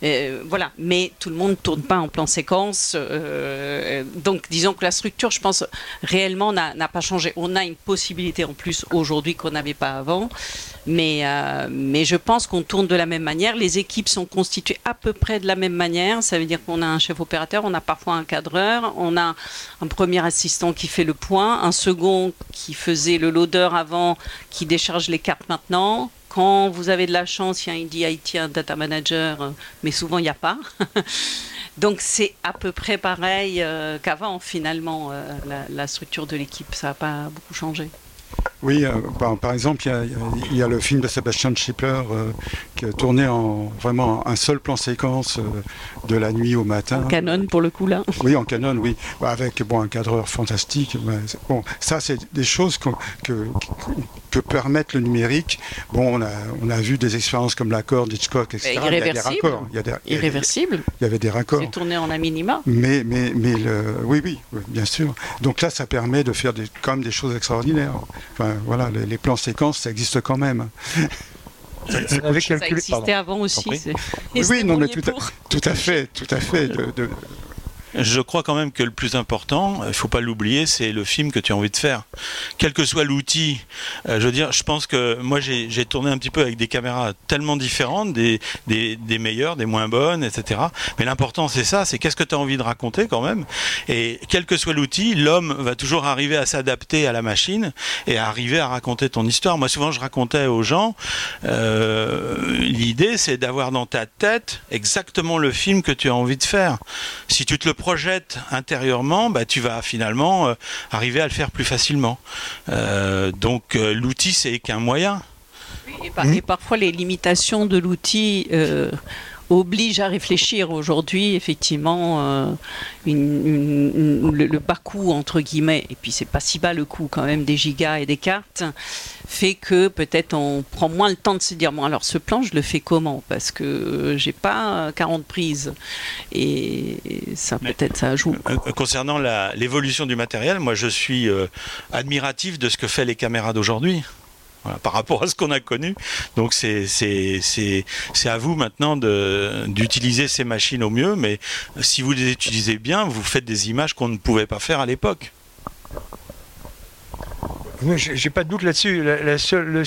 Euh, voilà. Mais tout le monde ne tourne pas en plan séquence. Euh, donc disons que la structure, je pense, réellement n'a pas changé. On a une possibilité en plus aujourd'hui qu'on n'avait pas avant. Mais, mais je pense qu'on tourne de la même manière. Les équipes sont constituées à peu près de la même manière. Ça veut dire qu'on a un chef opérateur, on a parfois un cadreur, on a un premier assistant qui fait le point, un second qui faisait le loader avant qui décharge les cartes maintenant. Quand vous avez de la chance, il y a un DIT, un data manager, mais souvent il n'y a pas. Donc c'est à peu près pareil euh, qu'avant finalement, euh, la, structure de l'équipe. Ça n'a pas beaucoup changé. Oui, euh, par, exemple, il y, a, le film de Sebastian Schipper qui a tourné en vraiment un seul plan séquence de la nuit au matin. En canon pour le coup là. Oui, en canon, oui, avec bon un cadreur fantastique. bon, ça c'est des choses que, que, permettre le numérique. Bon, on a, on a vu des expériences comme l'accord d'Hitchcock, etc. Il y a des raccords. Il y a des, Irréversible. Il y avait des raccords. C'est tourné en a minima. Mais, mais, mais le, oui, oui, bien sûr. Donc là, ça permet de faire des, quand même des choses extraordinaires. Enfin, voilà, les, plans séquences, ça existe quand même. Ça, existait avant aussi. Oui, oui non, mais tout à, tout à, fait, tout à fait. de, je crois quand même que le plus important, il faut pas l'oublier, c'est le film que tu as envie de faire. Quel que soit l'outil, euh, je veux dire, je pense que moi j'ai tourné un petit peu avec des caméras tellement différentes, des, des, des meilleures, des moins bonnes, etc. Mais l'important c'est ça, c'est qu'est-ce que tu as envie de raconter quand même. Et quel que soit l'outil, l'homme va toujours arriver à s'adapter à la machine et à arriver à raconter ton histoire. Moi souvent je racontais aux gens, euh, l'idée c'est d'avoir dans ta tête exactement le film que tu as envie de faire. Si tu te le projettes intérieurement, bah, tu vas finalement euh, arriver à le faire plus facilement. Euh, donc euh, l'outil, c'est qu'un moyen. et, parfois les limitations de l'outil oblige à réfléchir aujourd'hui, effectivement, euh, le, bas coût, entre guillemets, et puis c'est pas si bas le coût quand même des gigas et des cartes, fait que peut-être on prend moins le temps de se dire, bon alors ce plan, je le fais comment? Parce que j'ai pas 40 prises. Et ça peut-être ça joue. Euh, concernant l'évolution du matériel, moi je suis euh, admiratif de ce que fait les caméras d'aujourd'hui par rapport à ce qu'on a connu. Donc c'est à vous maintenant d'utiliser ces machines au mieux, mais si vous les utilisez bien, vous faites des images qu'on ne pouvait pas faire à l'époque. J'ai pas de doute là-dessus. La, seule,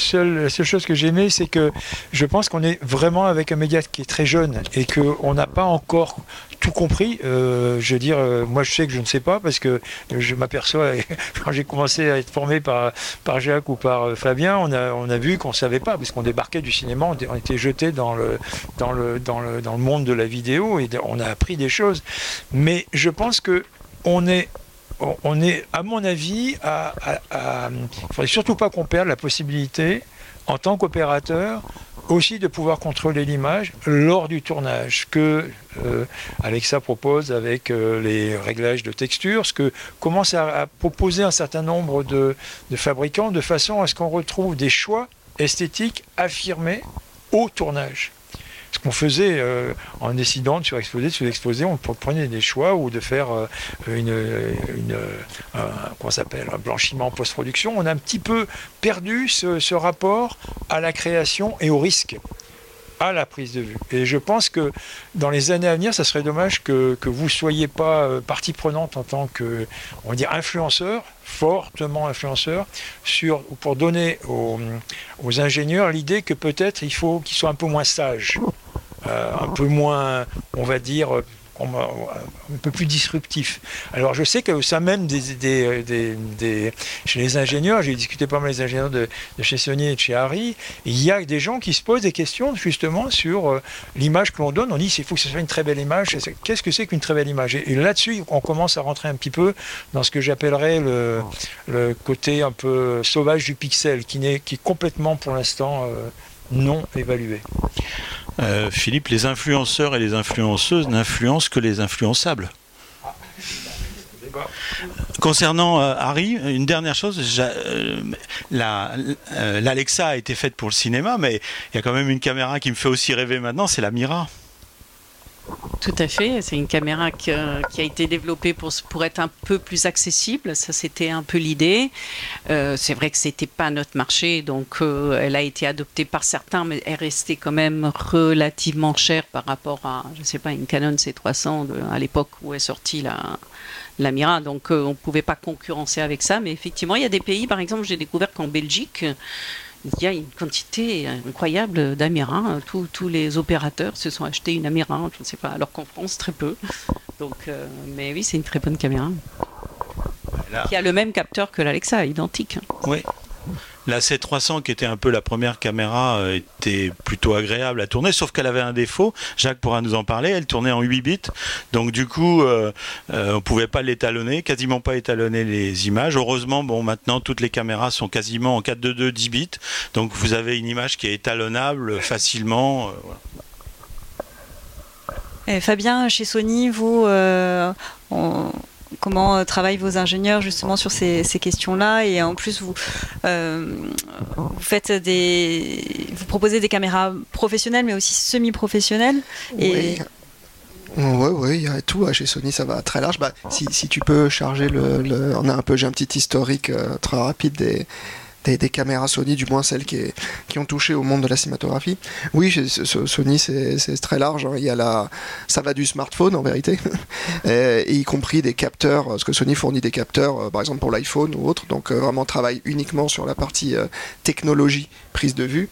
chose que j'aimais, c'est que je pense qu'on est vraiment avec un média qui est très jeune et qu'on n'a pas encore tout compris. Euh, je veux dire, euh, moi je sais que je ne sais pas parce que je m'aperçois, quand j'ai commencé à être formé par, Jacques ou par euh, Fabien, on a, vu qu'on ne savait pas parce qu'on débarquait du cinéma, on, était jeté dans, le, dans le monde de la vidéo et on a appris des choses. Mais je pense que on est on est, à mon avis, à, il ne faudrait surtout pas qu'on perde la possibilité, en tant qu'opérateur, aussi de pouvoir contrôler l'image lors du tournage, que euh, Alexa propose avec euh, les réglages de texture, ce que commence à, proposer un certain nombre de fabricants, de façon à ce qu'on retrouve des choix esthétiques affirmés au tournage qu'on faisait euh, en décidant de surexposer, de sous-exposer, on prenait des choix ou de faire euh, une, un, s'appelle, un blanchiment post-production. On a un petit peu perdu ce, rapport à la création et au risque à la prise de vue. Et je pense que dans les années à venir, ça serait dommage que, vous ne soyez pas euh, partie prenante en tant que, on va dire, influenceur, fortement influenceur, sur, pour donner aux, aux ingénieurs l'idée que peut-être il faut qu'ils soient un peu moins sages un peu moins, on va dire, un peu plus disruptif. Alors je sais qu'au sein même des, chez les ingénieurs, j'ai discuté pas mal des ingénieurs de, chez Sony et de chez Harry, il y a des gens qui se posent des questions justement sur euh, l'image que l'on donne. On dit il faut que ce soit une très belle image. Qu'est-ce que c'est qu'une très belle image? Et, là-dessus, on commence à rentrer un petit peu dans ce que j'appellerais le, côté un peu sauvage du pixel, qui est complètement pour l'instant euh, non évalué. Euh, Philippe, les influenceurs et les influenceuses n'influencent que les influençables. Concernant euh, Harry, une dernière chose, euh, l'Alexa a été faite pour le cinéma, mais il y a quand même une caméra qui me fait aussi rêver maintenant, c'est la Mira. Tout à fait. C'est une caméra qui, a été développée pour, pour être un peu plus accessible. Ça, c'était un peu l'idée. Euh, c'est vrai que c'était pas notre marché, donc euh, elle a été adoptée par certains, mais elle restait quand même relativement chère par rapport à, je sais pas, une Canon C300 à l'époque où est sortie la, la Mira. Donc euh, on ne pouvait pas concurrencer avec ça. Mais effectivement, il y a des pays, par exemple, j'ai découvert qu'en Belgique, il y a une quantité incroyable d'Amira. Tous, les opérateurs se sont achetés une Amira, je ne sais pas, alors qu'en France, très peu. Donc, euh, mais oui, c'est une très bonne caméra. Qui a le même capteur que l'Alexa, identique. Oui. La C300, qui était un peu la première caméra, euh, était plutôt agréable à tourner, sauf qu'elle avait un défaut. Jacques pourra nous en parler. Elle tournait en 8 bits. Donc, du coup, euh, euh, on ne pouvait pas l'étalonner, quasiment pas étalonner les images. Heureusement, bon, maintenant, toutes les caméras sont quasiment en 4.2.2 10 bits. Donc, vous avez une image qui est étalonnable facilement. Eh, Fabien, chez Sony, vous, comment euh, travaillent vos ingénieurs justement sur ces, questions-là et en plus vous, euh, vous faites des vous proposez des caméras professionnelles mais aussi semi-professionnelles et Oui, oui, il y a tout. Chez Sony, ça va très large. Bah, si, tu peux charger le, On a un peu, j'ai un petit historique euh, très rapide des, des, caméras Sony, du moins celles qui, ont touché au monde de la cinématographie. Oui, Sony, c'est très large. Hein. Il y a la, ça va du smartphone en vérité, et, y compris des capteurs, parce que Sony fournit des capteurs, euh, par exemple pour l'iPhone ou autre, donc euh, vraiment travaille uniquement sur la partie euh, technologie, prise de vue.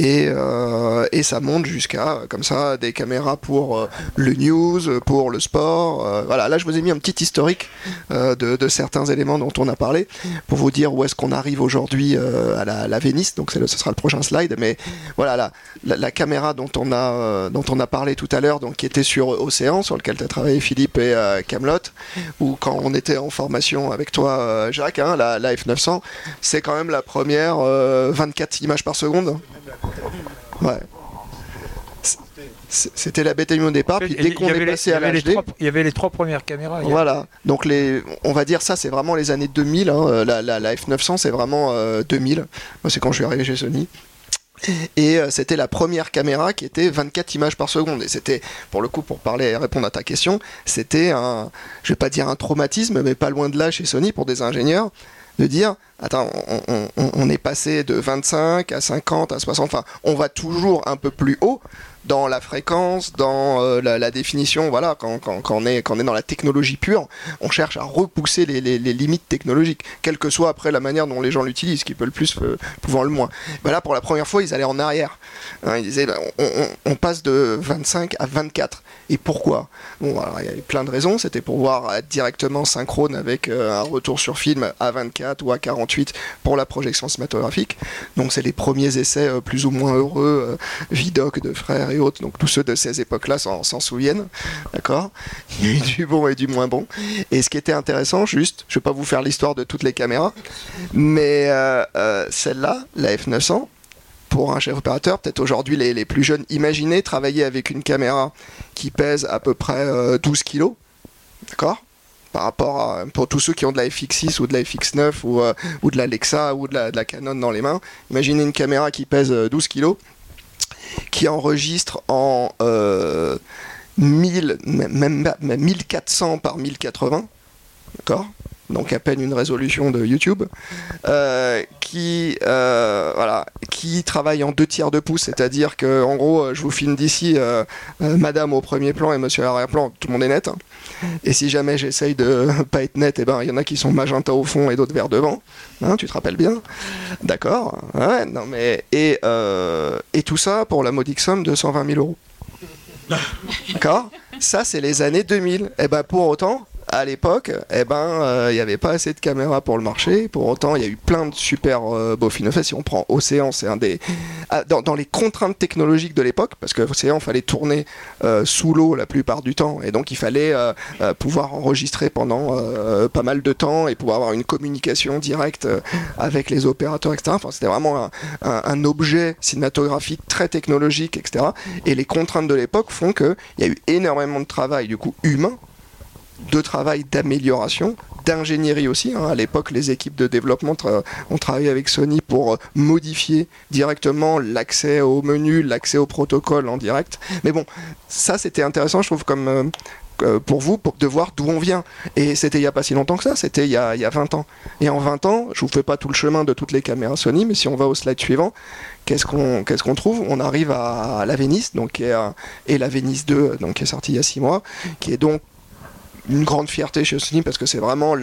Euh, et, ça monte jusqu'à comme ça des caméras pour euh, le news, pour le sport. Euh, voilà, là je vous ai mis un petit historique de, certains éléments dont on a parlé pour vous dire où est-ce qu'on arrive aujourd'hui à la, la, Vénice. Donc ce sera le prochain slide. Mais voilà, la, caméra dont on a dont on a parlé tout à l'heure, donc qui était sur Océan, sur lequel tu as travaillé Philippe et Camelot, ou quand on était en formation avec toi Jacques, hein, la, la F900, c'est quand même la première 24 images par seconde. Ouais. C'était la bêta au départ, puis dès qu'on est passé à l'HD... Il y avait les trois premières caméras. Voilà, donc les, on va dire ça, c'est vraiment les années 2000. Hein. La, la, F900, c'est vraiment 2000. Euh, Moi, c'est quand je suis arrivé chez Sony. Et euh, c'était la première caméra qui était 24 images par seconde. Et c'était, pour le coup, pour parler et répondre à ta question, c'était un, je vais pas dire un traumatisme, mais pas loin de là chez Sony pour des ingénieurs de dire attends, on, est passé de 25 à 50 à 60, enfin, on va toujours un peu plus haut dans la fréquence, dans euh, la, définition, voilà, quand, on est, dans la technologie pure, on cherche à repousser les, limites technologiques, quelle que soit après la manière dont les gens l'utilisent, qui peut le plus, euh, pouvant le moins. Ben là, pour la première fois, ils allaient en arrière. Hein, ils disaient, on, passe de 25 à 24. Et pourquoi? Bon, il y avait plein de raisons. C'était pour voir être directement synchrone avec euh, un retour sur film à 24 ou à 48 pour la projection cinématographique. Donc, c'est les premiers essais plus ou moins heureux, Vidoc de frères et autres, donc tous ceux de ces époques-là s'en souviennent, d'accord? Il y a eu du bon et du moins bon. Et ce qui était intéressant, juste, je ne vais pas vous faire l'histoire de toutes les caméras, mais euh, euh, celle-là, la F900, pour un chef opérateur, peut-être aujourd'hui les, plus jeunes, imaginez travailler avec une caméra qui pèse à peu près 12 euh, kilos, d'accord? Par rapport à pour tous ceux qui ont de la FX6 ou de la FX9 ou, de l'Alexa ou de la, de la, Canon dans les mains. Imaginez une caméra qui pèse 12 kilos qui enregistre en 1000, euh, même, 1400 par 1080, d'accord? Donc à peine une résolution de YouTube, euh, qui, euh, voilà, qui travaille en deux tiers de pouce, c'est-à-dire que en gros, je vous filme d'ici Madame au premier plan et Monsieur à l'arrière-plan, tout le monde est net. Hein. Et si jamais j'essaye de pas être net, et eh ben il y en a qui sont magenta au fond et d'autres vers devant. Hein, tu te rappelles bien D'accord. Et, et tout ça pour la modique somme de 120 000 euros. D'accord? Ça, c'est les années 2000. Et ben pour autant, à l'époque, eh ben, euh, il n'y avait pas assez de caméras pour le marché. Pour autant, il y a eu plein de super euh, beaux films. Si on prend Océan, c'est un des. Ah, dans, les contraintes technologiques de l'époque, parce que Océan, fallait tourner euh, sous l'eau la plupart du temps. Et donc, il fallait euh, euh, pouvoir enregistrer pendant pas mal de temps et pouvoir avoir une communication directe avec les opérateurs, etc. Enfin, c'était vraiment un, un, un, objet cinématographique très technologique, etc. Et les contraintes de l'époque font qu'il y a eu énormément de travail, du coup, humain de travail d'amélioration, d'ingénierie aussi. Hein. À l'époque, les équipes de développement ont travaillé avec Sony pour modifier directement l'accès au menu, l'accès au protocole en direct. Mais bon, ça c'était intéressant, je trouve, comme euh, pour vous, pour, de voir d'où on vient. Et c'était il n'y a pas si longtemps que ça, c'était il, y a 20 ans. Et en 20 ans, je vous fais pas tout le chemin de toutes les caméras Sony, mais si on va au slide suivant, qu'est-ce qu'on trouve? On arrive à, la Venice, donc, et la Venice 2, donc, qui est sortie il y a 6 mois, qui est donc une grande fierté chez Sony parce que c'est vraiment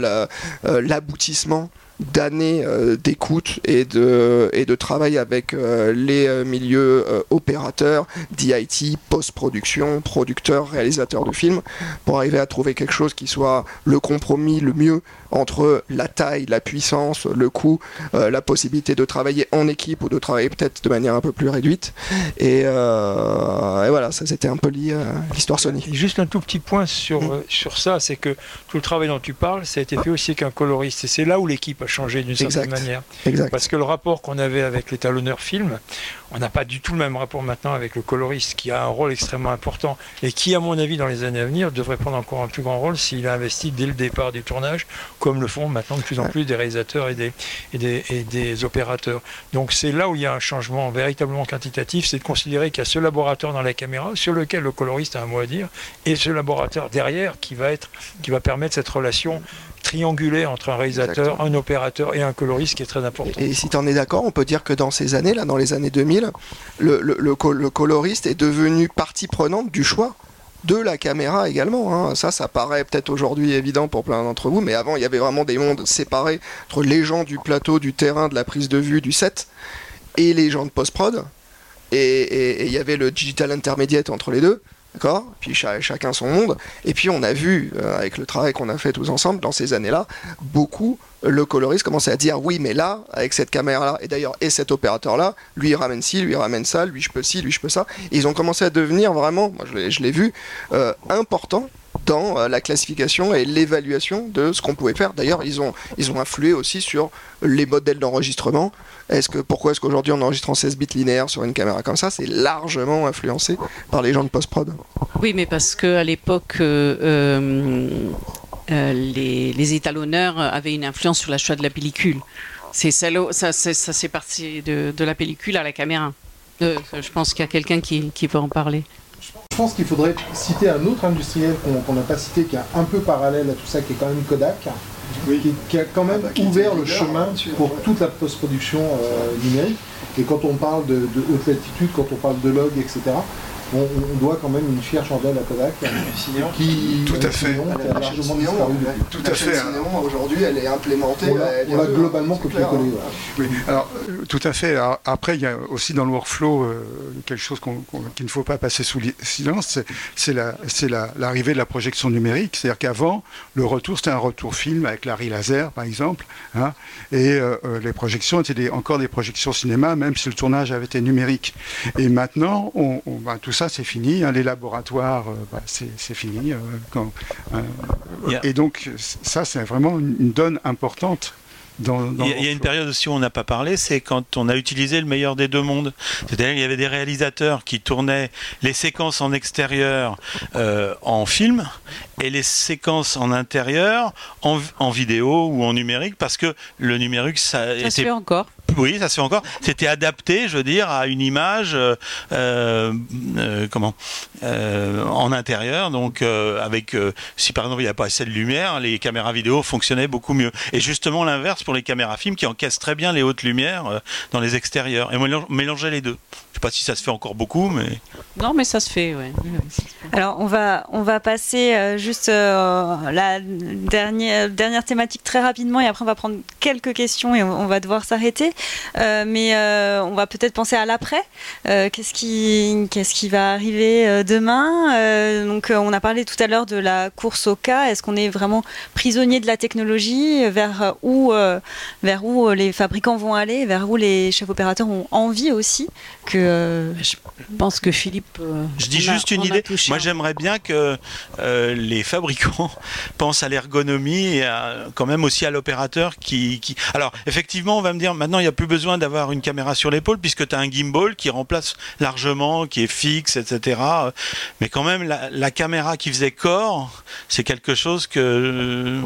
l'aboutissement euh, d'années euh, d'écoute et de, et de travail avec euh, les euh, milieux opérateurs, d'IT, post-production, producteurs, réalisateurs de films, pour arriver à trouver quelque chose qui soit le compromis le mieux entre la taille, la puissance, le coût, euh, la possibilité de travailler en équipe ou de travailler peut-être de manière un peu plus réduite. Et, euh, et voilà, ça c'était un peu l'histoire Sony. Et juste un tout petit point sur, mmh. sur ça, c'est que tout le travail dont tu parles, ça a été fait aussi avec un coloriste. Et c'est là où l'équipe a changé d'une certaine manière. Exact. Parce que le rapport qu'on avait avec l'étalonneur film, on n'a pas du tout le même rapport maintenant avec le coloriste qui a un rôle extrêmement important et qui, à mon avis, dans les années à venir, devrait prendre encore un plus grand rôle s'il a investi dès le départ du tournage, comme le font maintenant de plus en plus des réalisateurs et des, et des, et des opérateurs. Donc c'est là où il y a un changement véritablement quantitatif, c'est de considérer qu'il y a ce laboratoire dans la caméra sur lequel le coloriste a un mot à dire et ce laboratoire derrière qui va, être, qui va permettre cette relation triangulé entre un réalisateur, Exactement. un opérateur et un coloriste qui est très important. Et, et si tu en es d'accord, on peut dire que dans ces années, là, dans les années 2000, le, le, le, le coloriste est devenu partie prenante du choix de la caméra également. Hein. Ça, ça paraît peut-être aujourd'hui évident pour plein d'entre vous, mais avant, il y avait vraiment des mondes séparés entre les gens du plateau, du terrain, de la prise de vue, du set, et les gens de post-prod. Et il y avait le digital intermédiaire entre les deux. D'accord? Puis ch chacun son monde. Et puis on a vu, euh, avec le travail qu'on a fait tous ensemble dans ces années-là, beaucoup le coloriste commençait à dire oui, mais là, avec cette caméra-là, et d'ailleurs, et cet opérateur-là, lui il ramène ci, lui il ramène ça, lui je peux ci, lui je peux ça. Ils ont commencé à devenir vraiment, moi je l'ai vu, euh, important dans euh, la classification et l'évaluation de ce qu'on pouvait faire. D'ailleurs, ils ont, ils ont influé aussi sur les modèles d'enregistrement. Est-ce que, pourquoi est-ce qu'aujourd'hui on enregistre en 16 bits linéaires sur une caméra comme ça? C'est largement influencé par les gens de post-prod. Oui, mais parce qu'à l'époque, euh, euh, les, les, étalonneurs avaient une influence sur la choix de la pellicule. C'est ça, c'est parti de, de, la pellicule à la caméra. Euh, je pense qu'il y a quelqu'un qui, qui peut en parler. Je pense qu'il faudrait citer un autre industriel qu'on n'a pas cité, qui est un peu parallèle à tout ça, qui est quand même Kodak, oui. qui, qui, a quand même ah bah, ouvert le chemin pour toute la post-production euh, numérique. Et quand on parle de, de, haute latitude, quand on parle de log, etc., on, on, doit quand même une fière chandelle à Kodak. Qui tout à fait. A largement disparu tout à fait aujourd'hui elle est implémentée on l'a globalement copié-collé oui alors tout à fait. Alors, après il y a aussi dans le workflow euh, quelque chose qu qu qu'il ne faut pas passer sous silence c'est l'arrivée la, la, de la projection numérique. C'est à dire qu'avant le retour c'était un retour film avec Larry Laser par exemple hein, et euh, les projections étaient des, encore des projections cinéma même si le tournage avait été numérique. Et maintenant on, on bah, tout ça c'est fini, hein, les laboratoires, euh, bah, c'est fini. Euh, quand, euh, yeah. Et donc ça c'est vraiment une, une donne importante dans, dans il, y a, il y a une période aussi où on n'a pas parlé, c'est quand on a utilisé le meilleur des deux mondes. C'est-à-dire qu'il y avait des réalisateurs qui tournaient les séquences en extérieur euh, en film et les séquences en intérieur en, en, vidéo ou en numérique parce que le numérique ça, ça était... se fait encore oui, ça se fait encore. C'était adapté, je veux dire, à une image, euh, euh, comment, euh, en intérieur. Donc, euh, avec, si par exemple il n'y a pas assez de lumière, les caméras vidéo fonctionnaient beaucoup mieux. Et justement l'inverse pour les caméras films qui encaissent très bien les hautes lumières dans les extérieurs. Et mélanger les deux. Je sais pas si ça se fait encore beaucoup, mais. Non, mais ça se fait, ouais. Alors, on va, on va passer euh, juste euh, la dernière, dernière thématique très rapidement et après on va prendre quelques questions et on, va devoir s'arrêter. Euh, mais on va peut-être penser à l'après. qu'est-ce, qui, qu'est-ce qui va arriver demain? Donc, on a parlé tout à l'heure de la course au cas. Est-ce qu'on est vraiment prisonnier de la technologie? Vers où, vers où les fabricants vont aller? Vers où les chefs opérateurs ont envie aussi? Que... Je pense que Philippe... Je dis juste une idée. Moi, j'aimerais bien que euh, les fabricants pensent à l'ergonomie et quand même aussi à l'opérateur qui, Alors, effectivement, on va me dire, maintenant, il n'y a plus besoin d'avoir une caméra sur l'épaule puisque tu as un gimbal qui remplace largement, qui est fixe, etc. Mais quand même, la, la caméra qui faisait corps, c'est quelque chose que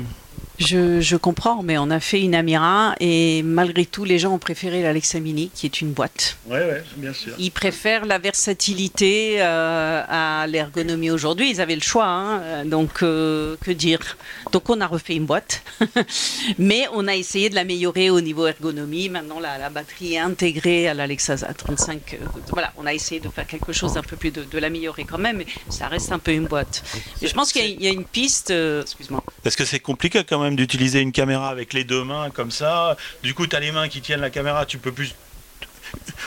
je, comprends, mais on a fait une Amira et malgré tout, les gens ont préféré l'Alexa Mini, qui est une boîte. Oui, ouais, bien sûr. Ils préfèrent la versatilité euh, à l'ergonomie aujourd'hui. Ils avaient le choix, hein, donc euh, que dire? Donc on a refait une boîte, mais on a essayé de l'améliorer au niveau ergonomie. Maintenant, la, batterie est intégrée à l'Alexa 35. Euh, voilà, on a essayé de faire quelque chose d'un peu plus de, l'améliorer quand même, mais ça reste un peu une boîte. je pense qu'il y, a une piste. Excuse-moi. Parce que c'est compliqué quand même d'utiliser une caméra avec les deux mains comme ça. Du coup, tu as les mains qui tiennent la caméra, tu peux plus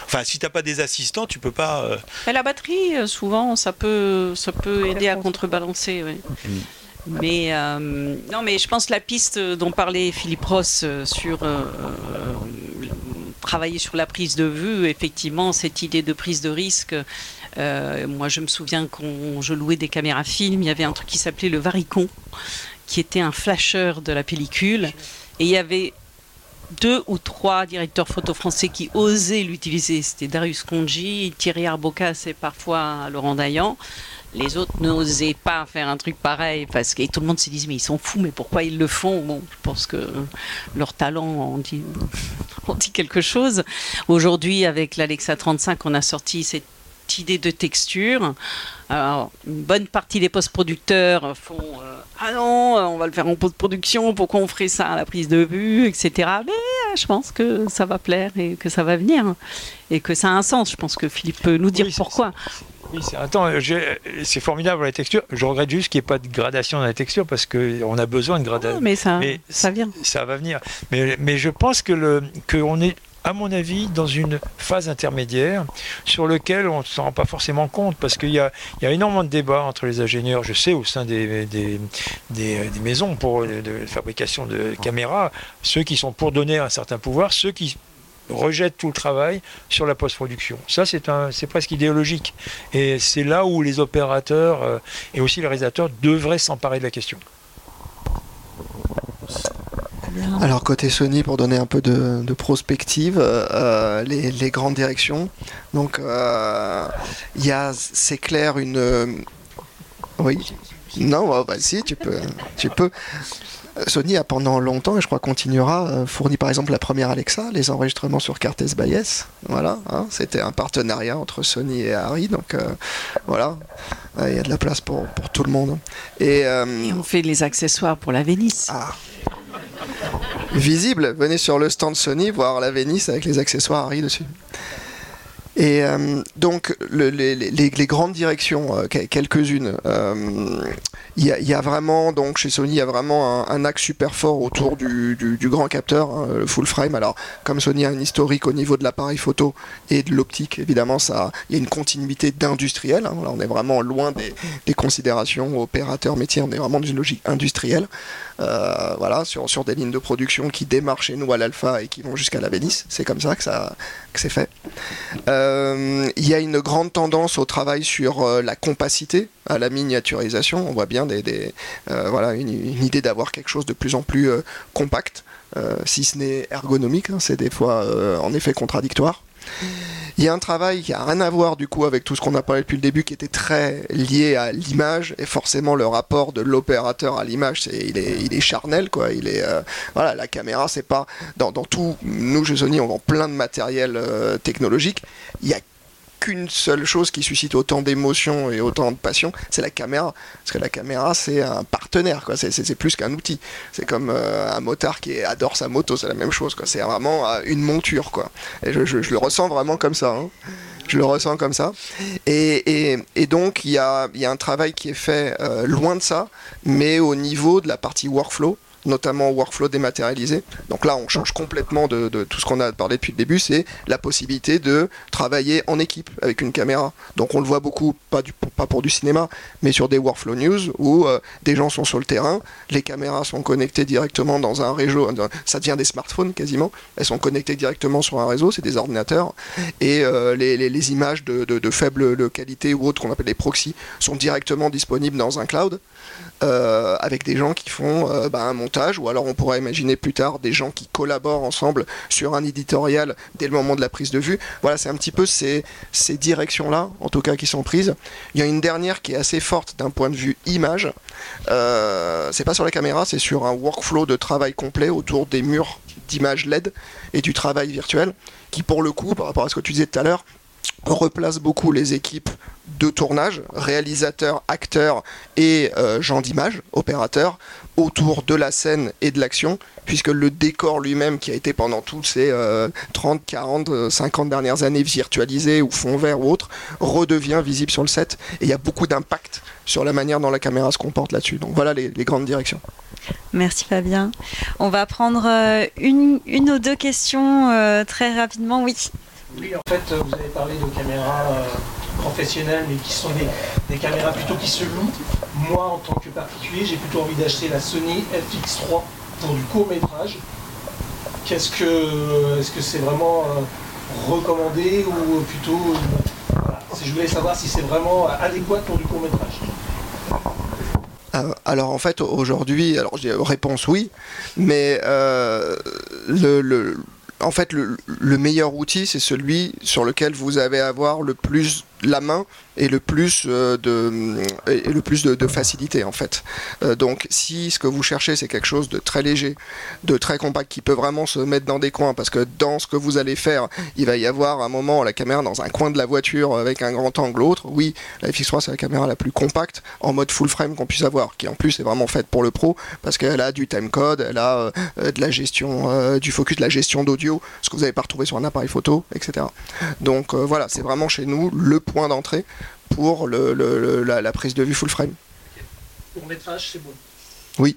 Enfin, si t'as pas des assistants, tu peux pas. Euh, la batterie, euh, souvent, ça peut, ça peut aider à contrebalancer. Mm. Mais euh, non, mais je pense que la piste dont parlait Philippe Ross sur travailler sur la prise de vue, effectivement, cette idée de prise de risque. moi, je me souviens quand je louais des caméras film, il y avait un truc qui s'appelait le varicon qui était un flasheur de la pellicule. Et il y avait deux ou trois directeurs photo français qui osaient l'utiliser. C'était Darius Conji, Thierry Arbocas et parfois Laurent Dayan. Les autres n'osaient pas faire un truc pareil parce que tout le monde se disait mais ils sont fous, mais pourquoi ils le font? Je pense que leur talent en dit, dit quelque chose. Aujourd'hui, avec l'Alexa 35, on a sorti cette idée de texture. Alors, une bonne partie des post-producteurs font euh, Ah non, on va le faire en post-production, pourquoi on ferait ça à la prise de vue, etc. Mais euh, je pense que ça va plaire et que ça va venir et que ça a un sens. Je pense que Philippe peut nous dire pourquoi. Oui, attends, c'est formidable la texture. Je regrette juste qu'il n'y ait pas de gradation dans la texture parce qu'on a besoin de gradation. mais ça, ça vient. Ça va venir. Mais, mais je pense que le, qu'on est à mon avis, dans une phase intermédiaire sur lequel on ne s'en rend pas forcément compte parce qu'il y, a, énormément de débats entre les ingénieurs, je sais, au sein des, maisons pour, de fabrication de caméras, ceux qui sont pour donner un certain pouvoir, ceux qui rejettent tout le travail sur la post-production. Ça, c'est, c'est presque idéologique. Et c'est là où les opérateurs euh, et aussi les réalisateurs devraient s'emparer de la question. Alors côté Sony, pour donner un peu de, prospective, euh, les, grandes directions. Donc euh, il y a, c'est clair, une... Euh, oui. Non, bah, bah, si, tu peux. Tu peux. Sony a pendant longtemps, et je crois continuera, fourni par exemple la première Alexa, les enregistrements sur Cartes Bayes. Voilà, hein, c'était un partenariat entre Sony et Harry, donc voilà, il y a de la place pour, tout le monde. Et, et, on fait les accessoires pour la Vénice. Ah visible. Venez sur le stand Sony voir la Vénice avec les accessoires Harry dessus. Et euh, donc les, grandes directions, euh, quelques-unes. Euh, il y, a vraiment donc chez Sony, il y a vraiment un, axe super fort autour du, grand capteur, hein, le full frame. Alors comme Sony a un historique au niveau de l'appareil photo et de l'optique, évidemment, il y a une continuité d'industriel. Hein. on est vraiment loin des, des considérations opérateurs métiers. On est vraiment dans une logique industrielle. Euh, voilà, sur, sur des lignes de production qui démarrent chez nous à l'Alpha et qui vont jusqu'à la Vénice. C'est comme ça que, ça, que c'est fait. Euh, il y a une grande tendance au travail sur euh, la compacité, à la miniaturisation. On voit bien des, voilà, une, idée d'avoir quelque chose de plus en plus compact, si ce n'est ergonomique. Hein, c'est des fois en effet contradictoire. Il y a un travail qui a rien à voir du coup avec tout ce qu'on a parlé depuis le début, qui était très lié à l'image et forcément le rapport de l'opérateur à l'image, c'est il est, charnel quoi. Il est euh, la caméra c'est pas dans, dans, tout. Nous chez Sony on vend plein de matériel euh, technologique. Il y a qu'une seule chose qui suscite autant d'émotions et autant de passion, c'est la caméra. Parce que la caméra, c'est un partenaire, quoi. C'est, plus qu'un outil. C'est comme euh, un motard qui adore sa moto, c'est la même chose, quoi. C'est vraiment euh, une monture, quoi. Et je, le ressens vraiment comme ça. Hein. Je le ressens comme ça. Et, donc, il y a, un travail qui est fait loin de ça, mais au niveau de la partie workflow notamment workflow dématérialisé. Donc là, on change complètement de, tout ce qu'on a parlé depuis le début, c'est la possibilité de travailler en équipe avec une caméra. Donc on le voit beaucoup, pas, pour du cinéma, mais sur des workflow news où euh, des gens sont sur le terrain, les caméras sont connectées directement dans un réseau, ça devient des smartphones quasiment, elles sont connectées directement sur un réseau, c'est des ordinateurs, et euh, les, images de, faible qualité ou autres qu'on appelle les proxys sont directement disponibles dans un cloud. Euh, avec des gens qui font bah, un ou alors on pourrait imaginer plus tard des gens qui collaborent ensemble sur un éditorial dès le moment de la prise de vue. Voilà, c'est un petit peu ces, ces directions-là, en tout cas, qui sont prises. Il y a une dernière qui est assez forte d'un point de vue image. Euh, c'est pas sur la caméra, c'est sur un workflow de travail complet autour des murs d'images LED et du travail virtuel, qui pour le coup, par rapport à ce que tu disais tout à l'heure, replace beaucoup les équipes de tournage, réalisateurs, acteurs et euh, gens d'image, opérateurs, autour de la scène et de l'action, puisque le décor lui-même, qui a été pendant toutes ces 30, 40, 50 dernières années virtualisé ou fond vert ou autre, redevient visible sur le set. Et il y a beaucoup d'impact sur la manière dont la caméra se comporte là-dessus. Donc voilà les, grandes directions. Merci Fabien. On va prendre euh, une, une ou deux questions euh, très rapidement. Oui. Oui, en fait, vous avez parlé de caméras professionnelles, mais qui sont des, caméras plutôt qui se louent. Moi, en tant que particulier, j'ai plutôt envie d'acheter la Sony FX3 pour du court métrage. Est-ce que c'est vraiment euh, recommandé ou plutôt, si je voulais savoir si c'est vraiment adéquat pour du court métrage. Euh, alors en fait aujourd'hui, alors réponse oui, mais euh, le, en fait le, le meilleur outil c'est celui sur lequel vous avez à avoir le plus la main et le plus euh, de le plus de, facilité en fait. Euh, donc si ce que vous cherchez c'est quelque chose de très léger, de très compact qui peut vraiment se mettre dans des coins parce que dans ce que vous allez faire, il va y avoir un moment la caméra dans un coin de la voiture avec un grand angle l'autre. Oui, la FX3 c'est la caméra la plus compacte en mode full frame qu'on puisse avoir, qui en plus est vraiment faite pour le pro parce qu'elle a du time code, elle a euh, de la gestion du focus, de la gestion d'audio, ce que vous n'avez pas retrouvé sur un appareil photo, etc. Donc voilà, c'est vraiment chez nous le point d'entrée pour le, la, prise de vue full frame. Pour métrage, c'est bon. Oui.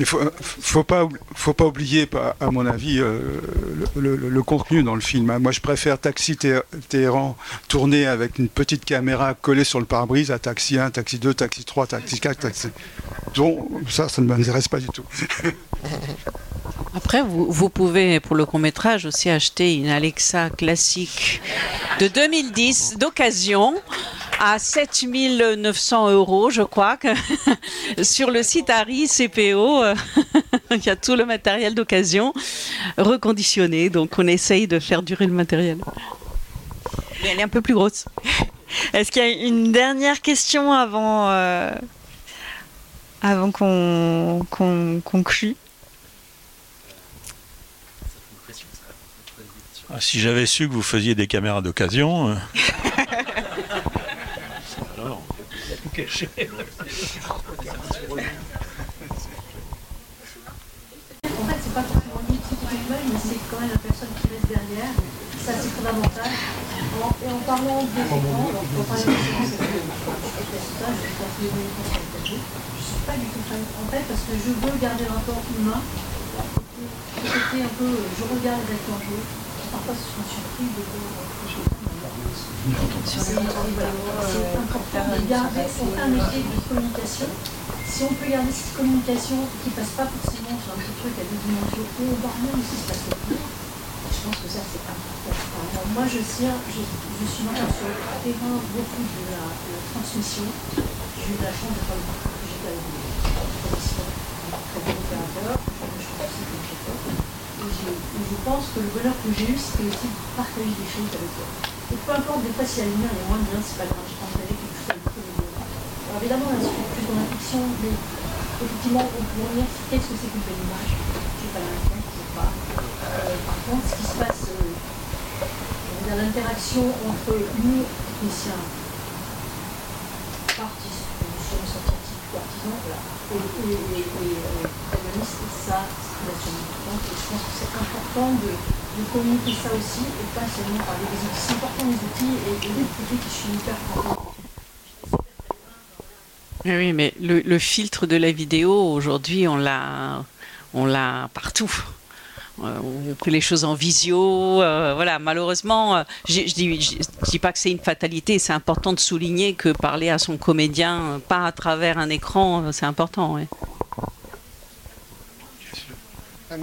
Il faut, faut pas, faut pas oublier, à mon avis, euh, le, contenu dans le film. Hein. Moi, je préfère Taxi Téhéran tourné avec une petite caméra collée sur le pare-brise à Taxi 1, Taxi 2, Taxi 3, Taxi 4, Taxi. Donc, ça, ça ne m'intéresse pas du tout. Après, vous, pouvez, pour le court-métrage, aussi acheter une Alexa classique de 2010 d'occasion à 7900 euros, je crois, sur le site Harry CPO. il y a tout le matériel d'occasion reconditionné, donc on essaye de faire durer le matériel. Elle est un peu plus grosse. Est-ce qu'il y a une dernière question avant, euh, avant qu'on conclue? Ah, si j'avais su que vous faisiez des caméras d'occasion. Euh. En fait, c'est pas forcément lui qui fait mais c'est quand même la personne qui reste derrière. Ça, c'est fondamental. Et en parlant écrans, on va parler de je ne suis pas du tout en fait, parce que je veux garder un rapport humain. Je regarde les acteurs parfois ce sont surpris de C'est important de garder un métier de communication. Si on peut garder cette communication qui ne passe pas forcément sur un petit truc à deux dimensions, ou voire même si ça se passe je pense que ça c'est important. Alors, moi je, tiens, je, je suis maintenant sur le terrain beaucoup de la, de la transmission. J'ai eu la chance de faire le parcours que j'ai avec des opérateurs. Je pense que c'est quelque chose je pense que le bonheur que j'ai eu, c'était aussi de partager des choses avec toi. Et peu importe, des fois, si la lumière est moins bien, c'est pas grave, je chose avec toi. Alors évidemment, là, c'est plus dans la fiction, mais effectivement, on peut dire qu'est-ce que c'est qu'une belle image n'ai pas l'impression, je sais pas. Euh, par contre, ce qui se passe, euh, l'interaction entre nous, techniciens, artistes, scientifiques ou artisans, voilà, et, et, et, et ça, je pense que c'est important de, communiquer ça aussi, et pas seulement parler des outils. C'est important les outils et, et produits qui sont hyper importants. Oui, mais le, filtre de la vidéo, aujourd'hui, on l'a, on l'a partout. Euh, on fait les choses en visio. Euh, voilà, malheureusement, euh, je ne dis, pas que c'est une fatalité. C'est important de souligner que parler à son comédien, pas à travers un écran, c'est important. Ouais.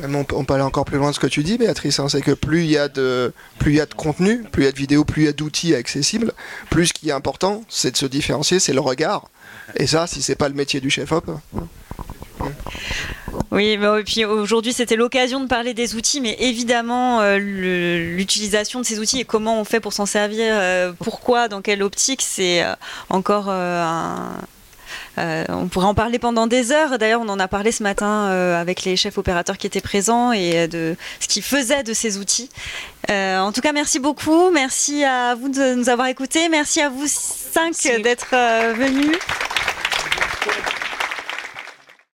On, on, peut aller encore plus loin de ce que tu dis, Béatrice. Hein, c'est que plus il y a de, contenu, plus il y a de vidéos, plus il y a d'outils accessibles, plus ce qui est important, c'est de se différencier, c'est le regard. Et ça, si c'est pas le métier du chef-op. Oui, mais et puis aujourd'hui c'était l'occasion de parler des outils, mais évidemment euh, l'utilisation de ces outils et comment on fait pour s'en servir, euh, pourquoi, dans quelle optique, c'est euh, encore un, euh, on pourrait en parler pendant des heures. D'ailleurs, on en a parlé ce matin euh, avec les chefs opérateurs qui étaient présents et de ce qu'ils faisaient de ces outils. Euh, en tout cas, merci beaucoup. Merci à vous de nous avoir écoutés. Merci à vous cinq d'être venus.